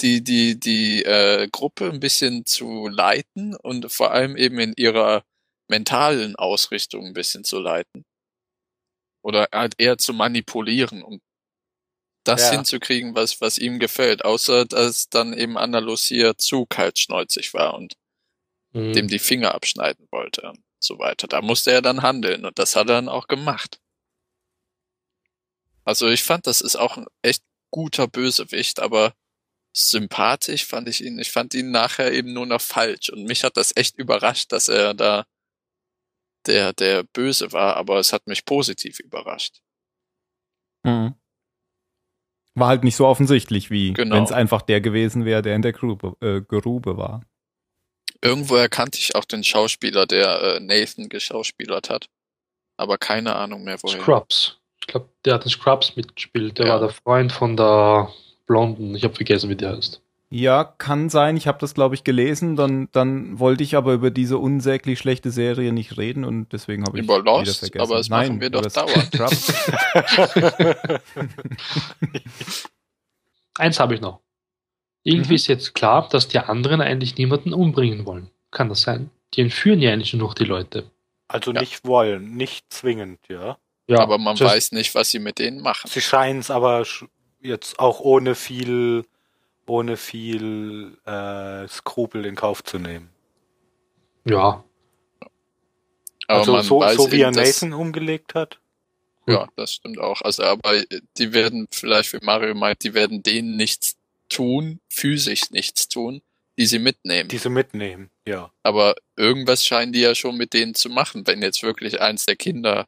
die die die äh, Gruppe ein bisschen zu leiten und vor allem eben in ihrer mentalen Ausrichtung ein bisschen zu leiten oder halt eher zu manipulieren, um das Ja. hinzukriegen, was was ihm gefällt, außer dass dann eben Anna Lucia zu kaltschnäuzig war und Mhm. dem die Finger abschneiden wollte und so weiter. Da musste er dann handeln und das hat er dann auch gemacht. Also ich fand, das ist auch ein echt guter Bösewicht, aber sympathisch fand ich ihn. Ich fand ihn nachher eben nur noch falsch und mich hat das echt überrascht, dass er da der, der Böse war, aber es hat mich positiv überrascht. Mhm. War halt nicht so offensichtlich, wie Genau. wenn es einfach der gewesen wäre, der in der Grube, äh, Grube war. Irgendwo erkannte ich auch den Schauspieler, der äh, Nathan geschauspielert hat. Aber keine Ahnung mehr woher. Scrubs. Ich glaube, der hat in Scrubs mitgespielt. Der Ja. war der Freund von der Blonden. Ich habe vergessen, wie der heißt. Ja, kann sein. Ich habe das, glaube ich, gelesen. Dann, dann wollte ich aber über diese unsäglich schlechte Serie nicht reden und deswegen habe ich Über wieder Lost? vergessen. Aber das Nein, machen wir doch dauernd. Eins habe ich noch. Irgendwie Mhm. ist jetzt klar, dass die anderen eigentlich niemanden umbringen wollen. Kann das sein? Die entführen ja eigentlich nur noch die Leute. Also Ja. nicht wollen, nicht zwingend, ja. Ja, aber man weiß nicht, was sie mit denen machen. Sie scheinen es aber jetzt auch ohne viel, ohne viel äh, Skrupel in Kauf zu nehmen. Ja, Aber also so, so wie er Nathan umgelegt hat. Ja, das stimmt auch. Also, aber die werden vielleicht, wie Mario meint, die werden denen nichts tun, physisch nichts tun, die sie mitnehmen. Diese mitnehmen, ja. Aber irgendwas scheinen die ja schon mit denen zu machen, wenn jetzt wirklich eins der Kinder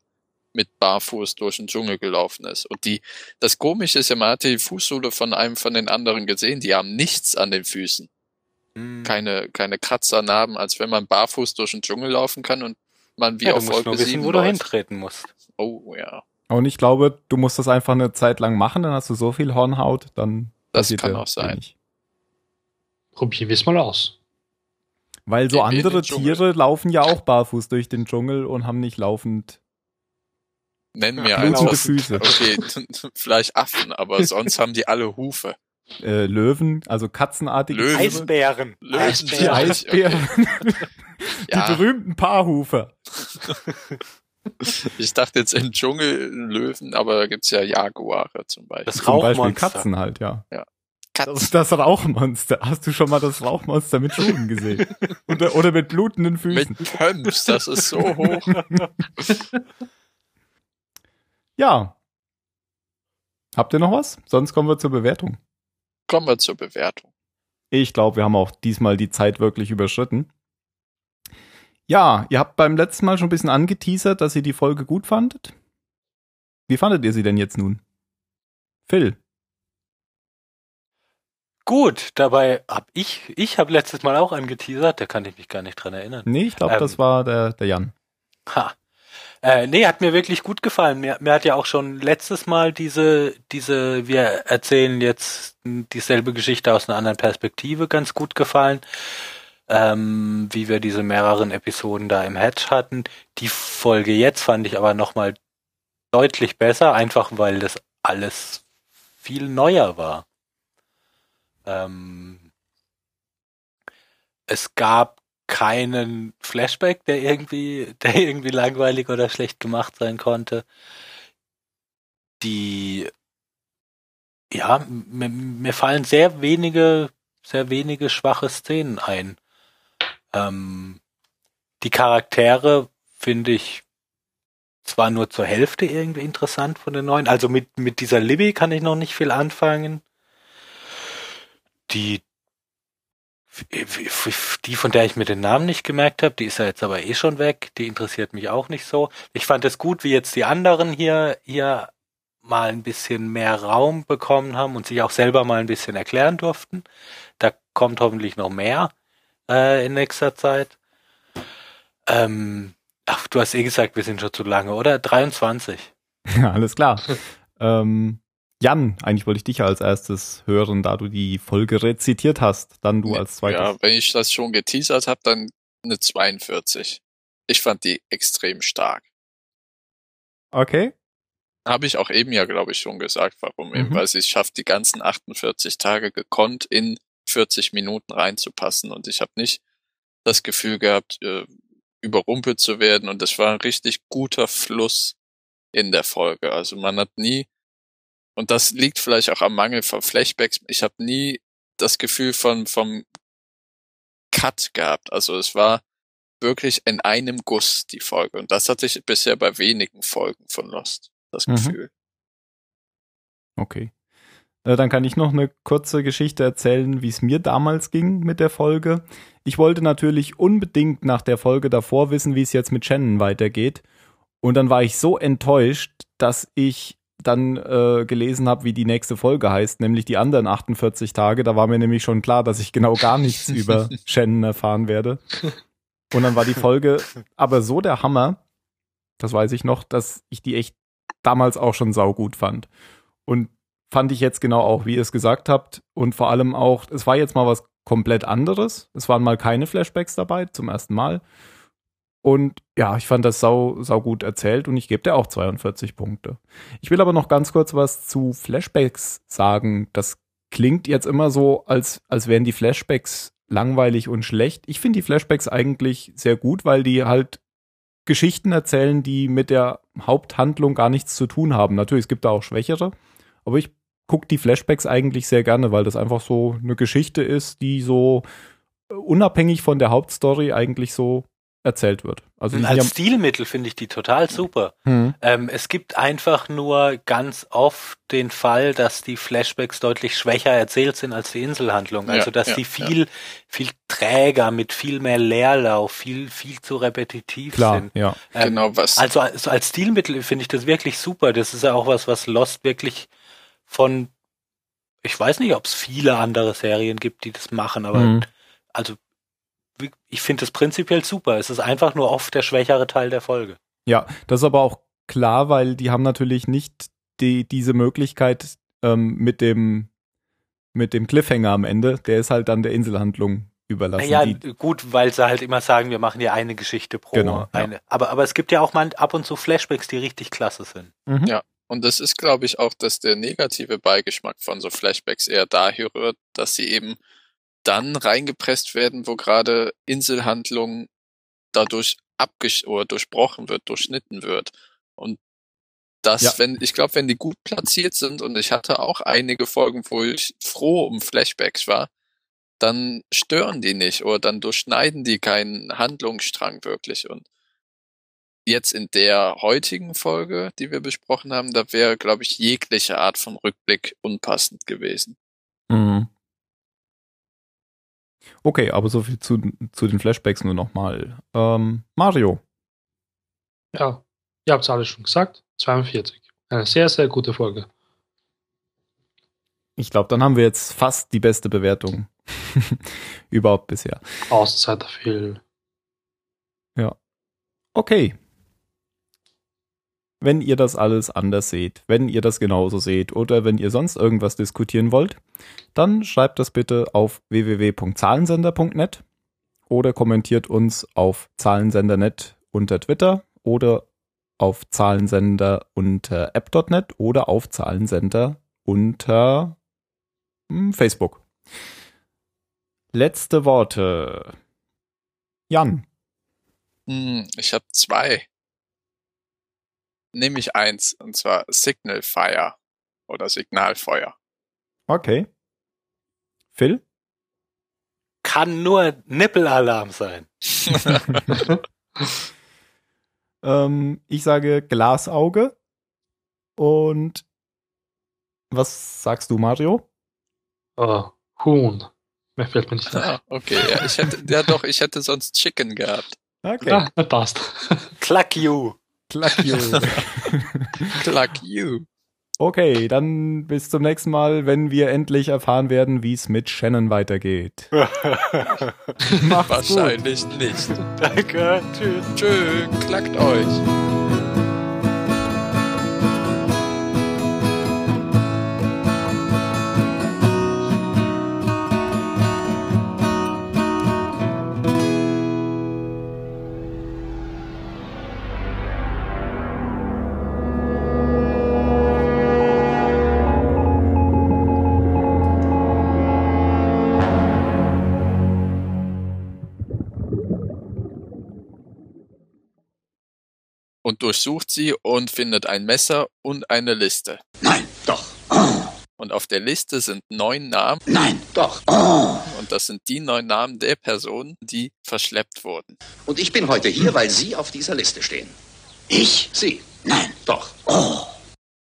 mit barfuß durch den Dschungel gelaufen ist. Und die, das Komische ist ja, man hatte die Fußsohle von einem von den anderen gesehen, die haben nichts an den Füßen. Hm. Keine, keine Kratzer, Narben, als wenn man barfuß durch den Dschungel laufen kann und man wie ja, du auf musst Folge nur wissen, 7 wo du hintreten musst. Oh, ja. Und ich glaube, du musst das einfach eine Zeit lang machen, dann hast du so viel Hornhaut, dann Das kann auch sein. wenig. probieren wir es mal aus. Weil so den andere. Tiere laufen ja auch barfuß durch den Dschungel und haben nicht laufend. Nenn mir Ja, was, Füße. okay, vielleicht Affen, aber sonst haben die alle Hufe. Äh, Löwen, also katzenartige Löwen. Eisbären. Löwen. Die Ja, Eisbären. Die Ja, berühmten Paarhufer. ich dachte jetzt im Dschungel Löwen, aber da gibt's ja Jaguare zum Beispiel. Das Zum Beispiel Rauchmonster. Katzen halt, ja. Das Katzen. ist das Rauchmonster. Hast du schon mal das Rauchmonster mit Schuhen gesehen? Oder, oder mit blutenden Füßen? Mit Pumps, das ist so hoch. Ja. Habt ihr noch was? Sonst kommen wir zur Bewertung. Kommen wir zur Bewertung. Ich glaube, wir haben auch diesmal die Zeit wirklich überschritten. Ja, ihr habt beim letzten Mal schon ein bisschen angeteasert, dass ihr die Folge gut fandet. Wie fandet ihr sie denn jetzt nun? Phil. Gut, dabei hab ich, ich habe letztes Mal auch angeteasert, da kann ich mich gar nicht dran erinnern. Nee, ich glaube, Ähm. das war der, der Jan. Ha. Äh, nee, hat mir wirklich gut gefallen. Mir, mir hat ja auch schon letztes Mal diese, diese, wir erzählen jetzt dieselbe Geschichte aus einer anderen Perspektive ganz gut gefallen. Ähm, wie wir diese mehreren Episoden da im Hatch hatten. Die Folge jetzt fand ich aber nochmal deutlich besser, einfach weil das alles viel neuer war. Ähm, es gab keinen Flashback, der irgendwie, der irgendwie langweilig oder schlecht gemacht sein konnte. Die, ja, mir, mir fallen sehr wenige, sehr wenige schwache Szenen ein. Ähm, die Charaktere finde ich zwar nur zur Hälfte irgendwie interessant von den neuen. Also mit, mit dieser Libby kann ich noch nicht viel anfangen. Die, die, von der ich mir den Namen nicht gemerkt habe, die ist ja jetzt aber eh schon weg. Die interessiert mich auch nicht so. Ich fand es gut, wie jetzt die anderen hier, hier mal ein bisschen mehr Raum bekommen haben und sich auch selber mal ein bisschen erklären durften. Da kommt hoffentlich noch mehr äh, in nächster Zeit. Ähm, ach, du hast eh gesagt, wir sind schon zu lange, oder? 23. Ja, alles klar. ähm, Jan, eigentlich wollte ich dich als erstes hören, da du die Folge rezitiert hast. Dann du als zweites. Ja, wenn ich das schon geteasert habe, dann eine 42. Ich fand die extrem stark. Okay. Habe ich auch eben ja, glaube ich, schon gesagt, warum eben, Mhm. weil sie es schafft, die ganzen 48 Tage gekonnt in 40 Minuten reinzupassen und ich habe nicht das Gefühl gehabt, äh, überrumpelt zu werden und es war ein richtig guter Fluss in der Folge. Also man hat nie, und das liegt vielleicht auch am Mangel von Flashbacks, ich habe nie das Gefühl von vom Cut gehabt. Also es war wirklich in einem Guss die Folge und das hatte ich bisher bei wenigen Folgen von Lost, das Mhm. Gefühl. Okay. Dann kann ich noch eine kurze Geschichte erzählen, wie es mir damals ging mit der Folge. Ich wollte natürlich unbedingt nach der Folge davor wissen, wie es jetzt mit Shannon weitergeht. Und dann war ich so enttäuscht, dass ich dann äh, gelesen habe, wie die nächste Folge heißt, nämlich die anderen 48 Tage. Da war mir nämlich schon klar, dass ich genau gar nichts über Shannon erfahren werde. Und dann war die Folge aber so der Hammer, das weiß ich noch, dass ich die echt damals auch schon saugut fand. Und fand ich jetzt genau auch, wie ihr es gesagt habt. Und vor allem auch, es war jetzt mal was komplett anderes. Es waren mal keine Flashbacks dabei, zum ersten Mal. Und ja, ich fand das sau, sau gut erzählt und ich gebe dir auch 42 Punkte. Ich will aber noch ganz kurz was zu Flashbacks sagen. Das klingt jetzt immer so, als, als wären die Flashbacks langweilig und schlecht. Ich finde die Flashbacks eigentlich sehr gut, weil die halt Geschichten erzählen, die mit der Haupthandlung gar nichts zu tun haben. Natürlich, es gibt da auch schwächere, aber ich gucke die Flashbacks eigentlich sehr gerne, weil das einfach so eine Geschichte ist, die so unabhängig von der Hauptstory eigentlich so erzählt wird. Also als ja Stilmittel finde ich die total super. Hm. Ähm, es gibt einfach nur ganz oft den Fall, dass die Flashbacks deutlich schwächer erzählt sind als die Inselhandlung. Also dass ja, die viel, ja. viel träger, mit viel mehr Leerlauf, viel, viel zu repetitiv Klar, sind. Ja. Ähm, genau was. Also, also als Stilmittel finde ich das wirklich super. Das ist ja auch was, was Lost wirklich von ich weiß nicht, ob es viele andere Serien gibt, die das machen, aber mhm. also ich finde es prinzipiell super. Es ist einfach nur oft der schwächere Teil der Folge. Ja, das ist aber auch klar, weil die haben natürlich nicht die, diese Möglichkeit ähm, mit dem mit dem Cliffhanger am Ende, der ist halt dann der Inselhandlung überlassen. Ja, gut, weil sie halt immer sagen, wir machen ja eine Geschichte pro genau, eine. Ja. Aber, aber es gibt ja auch mal ab und zu Flashbacks, die richtig klasse sind. Mhm. Ja, und das ist, glaube ich, auch, dass der negative Beigeschmack von so Flashbacks eher daher rührt, dass sie eben dann reingepresst werden, wo gerade Inselhandlung dadurch abgesch oder durchbrochen wird, durchschnitten wird. Und das, ja. wenn, ich glaube, wenn die gut platziert sind, und ich hatte auch einige Folgen, wo ich froh um Flashbacks war, dann stören die nicht oder dann durchschneiden die keinen Handlungsstrang wirklich. Und jetzt in der heutigen Folge, die wir besprochen haben, da wäre, glaube ich, jegliche Art von Rückblick unpassend gewesen. Mhm. Okay, aber so viel zu, zu den Flashbacks nur nochmal. Ähm, Mario. Ja, ihr habt es alles schon gesagt. 42. Eine sehr, sehr gute Folge. Ich glaube, dann haben wir jetzt fast die beste Bewertung überhaupt bisher. Auszeit viel. Ja. Okay, wenn ihr das alles anders seht, wenn ihr das genauso seht oder wenn ihr sonst irgendwas diskutieren wollt, dann schreibt das bitte auf www.zahlensender.net oder kommentiert uns auf Zahlensender.net unter Twitter oder auf Zahlensender unter app.net oder auf Zahlensender unter hm, Facebook. Letzte Worte. Jan. Hm, ich habe zwei nehme ich eins, und zwar Signal Fire oder Signalfeuer. Okay. Phil? Kann nur Nippelalarm sein. ähm, ich sage Glasauge. Und was sagst du, Mario? Uh, Huhn. Mehr fällt mir nicht ein. Ah, okay, ja, ich hätte, ja doch, ich hätte sonst Chicken gehabt. Okay. Das passt. Cluck you. Cluck you. Cluck you. Okay, dann bis zum nächsten Mal, wenn wir endlich erfahren werden, wie es mit Shannon weitergeht. Wahrscheinlich gut. nicht. Danke. Tschüss. Tschüss. Klackt euch. Durchsucht sie und findet ein Messer und eine Liste. Nein, doch. Und auf der Liste sind neun Namen. Nein, doch. Und das sind die neun Namen der Personen, die verschleppt wurden. Und ich bin heute hier, weil Sie auf dieser Liste stehen. Ich? Sie. Nein, doch. Oh.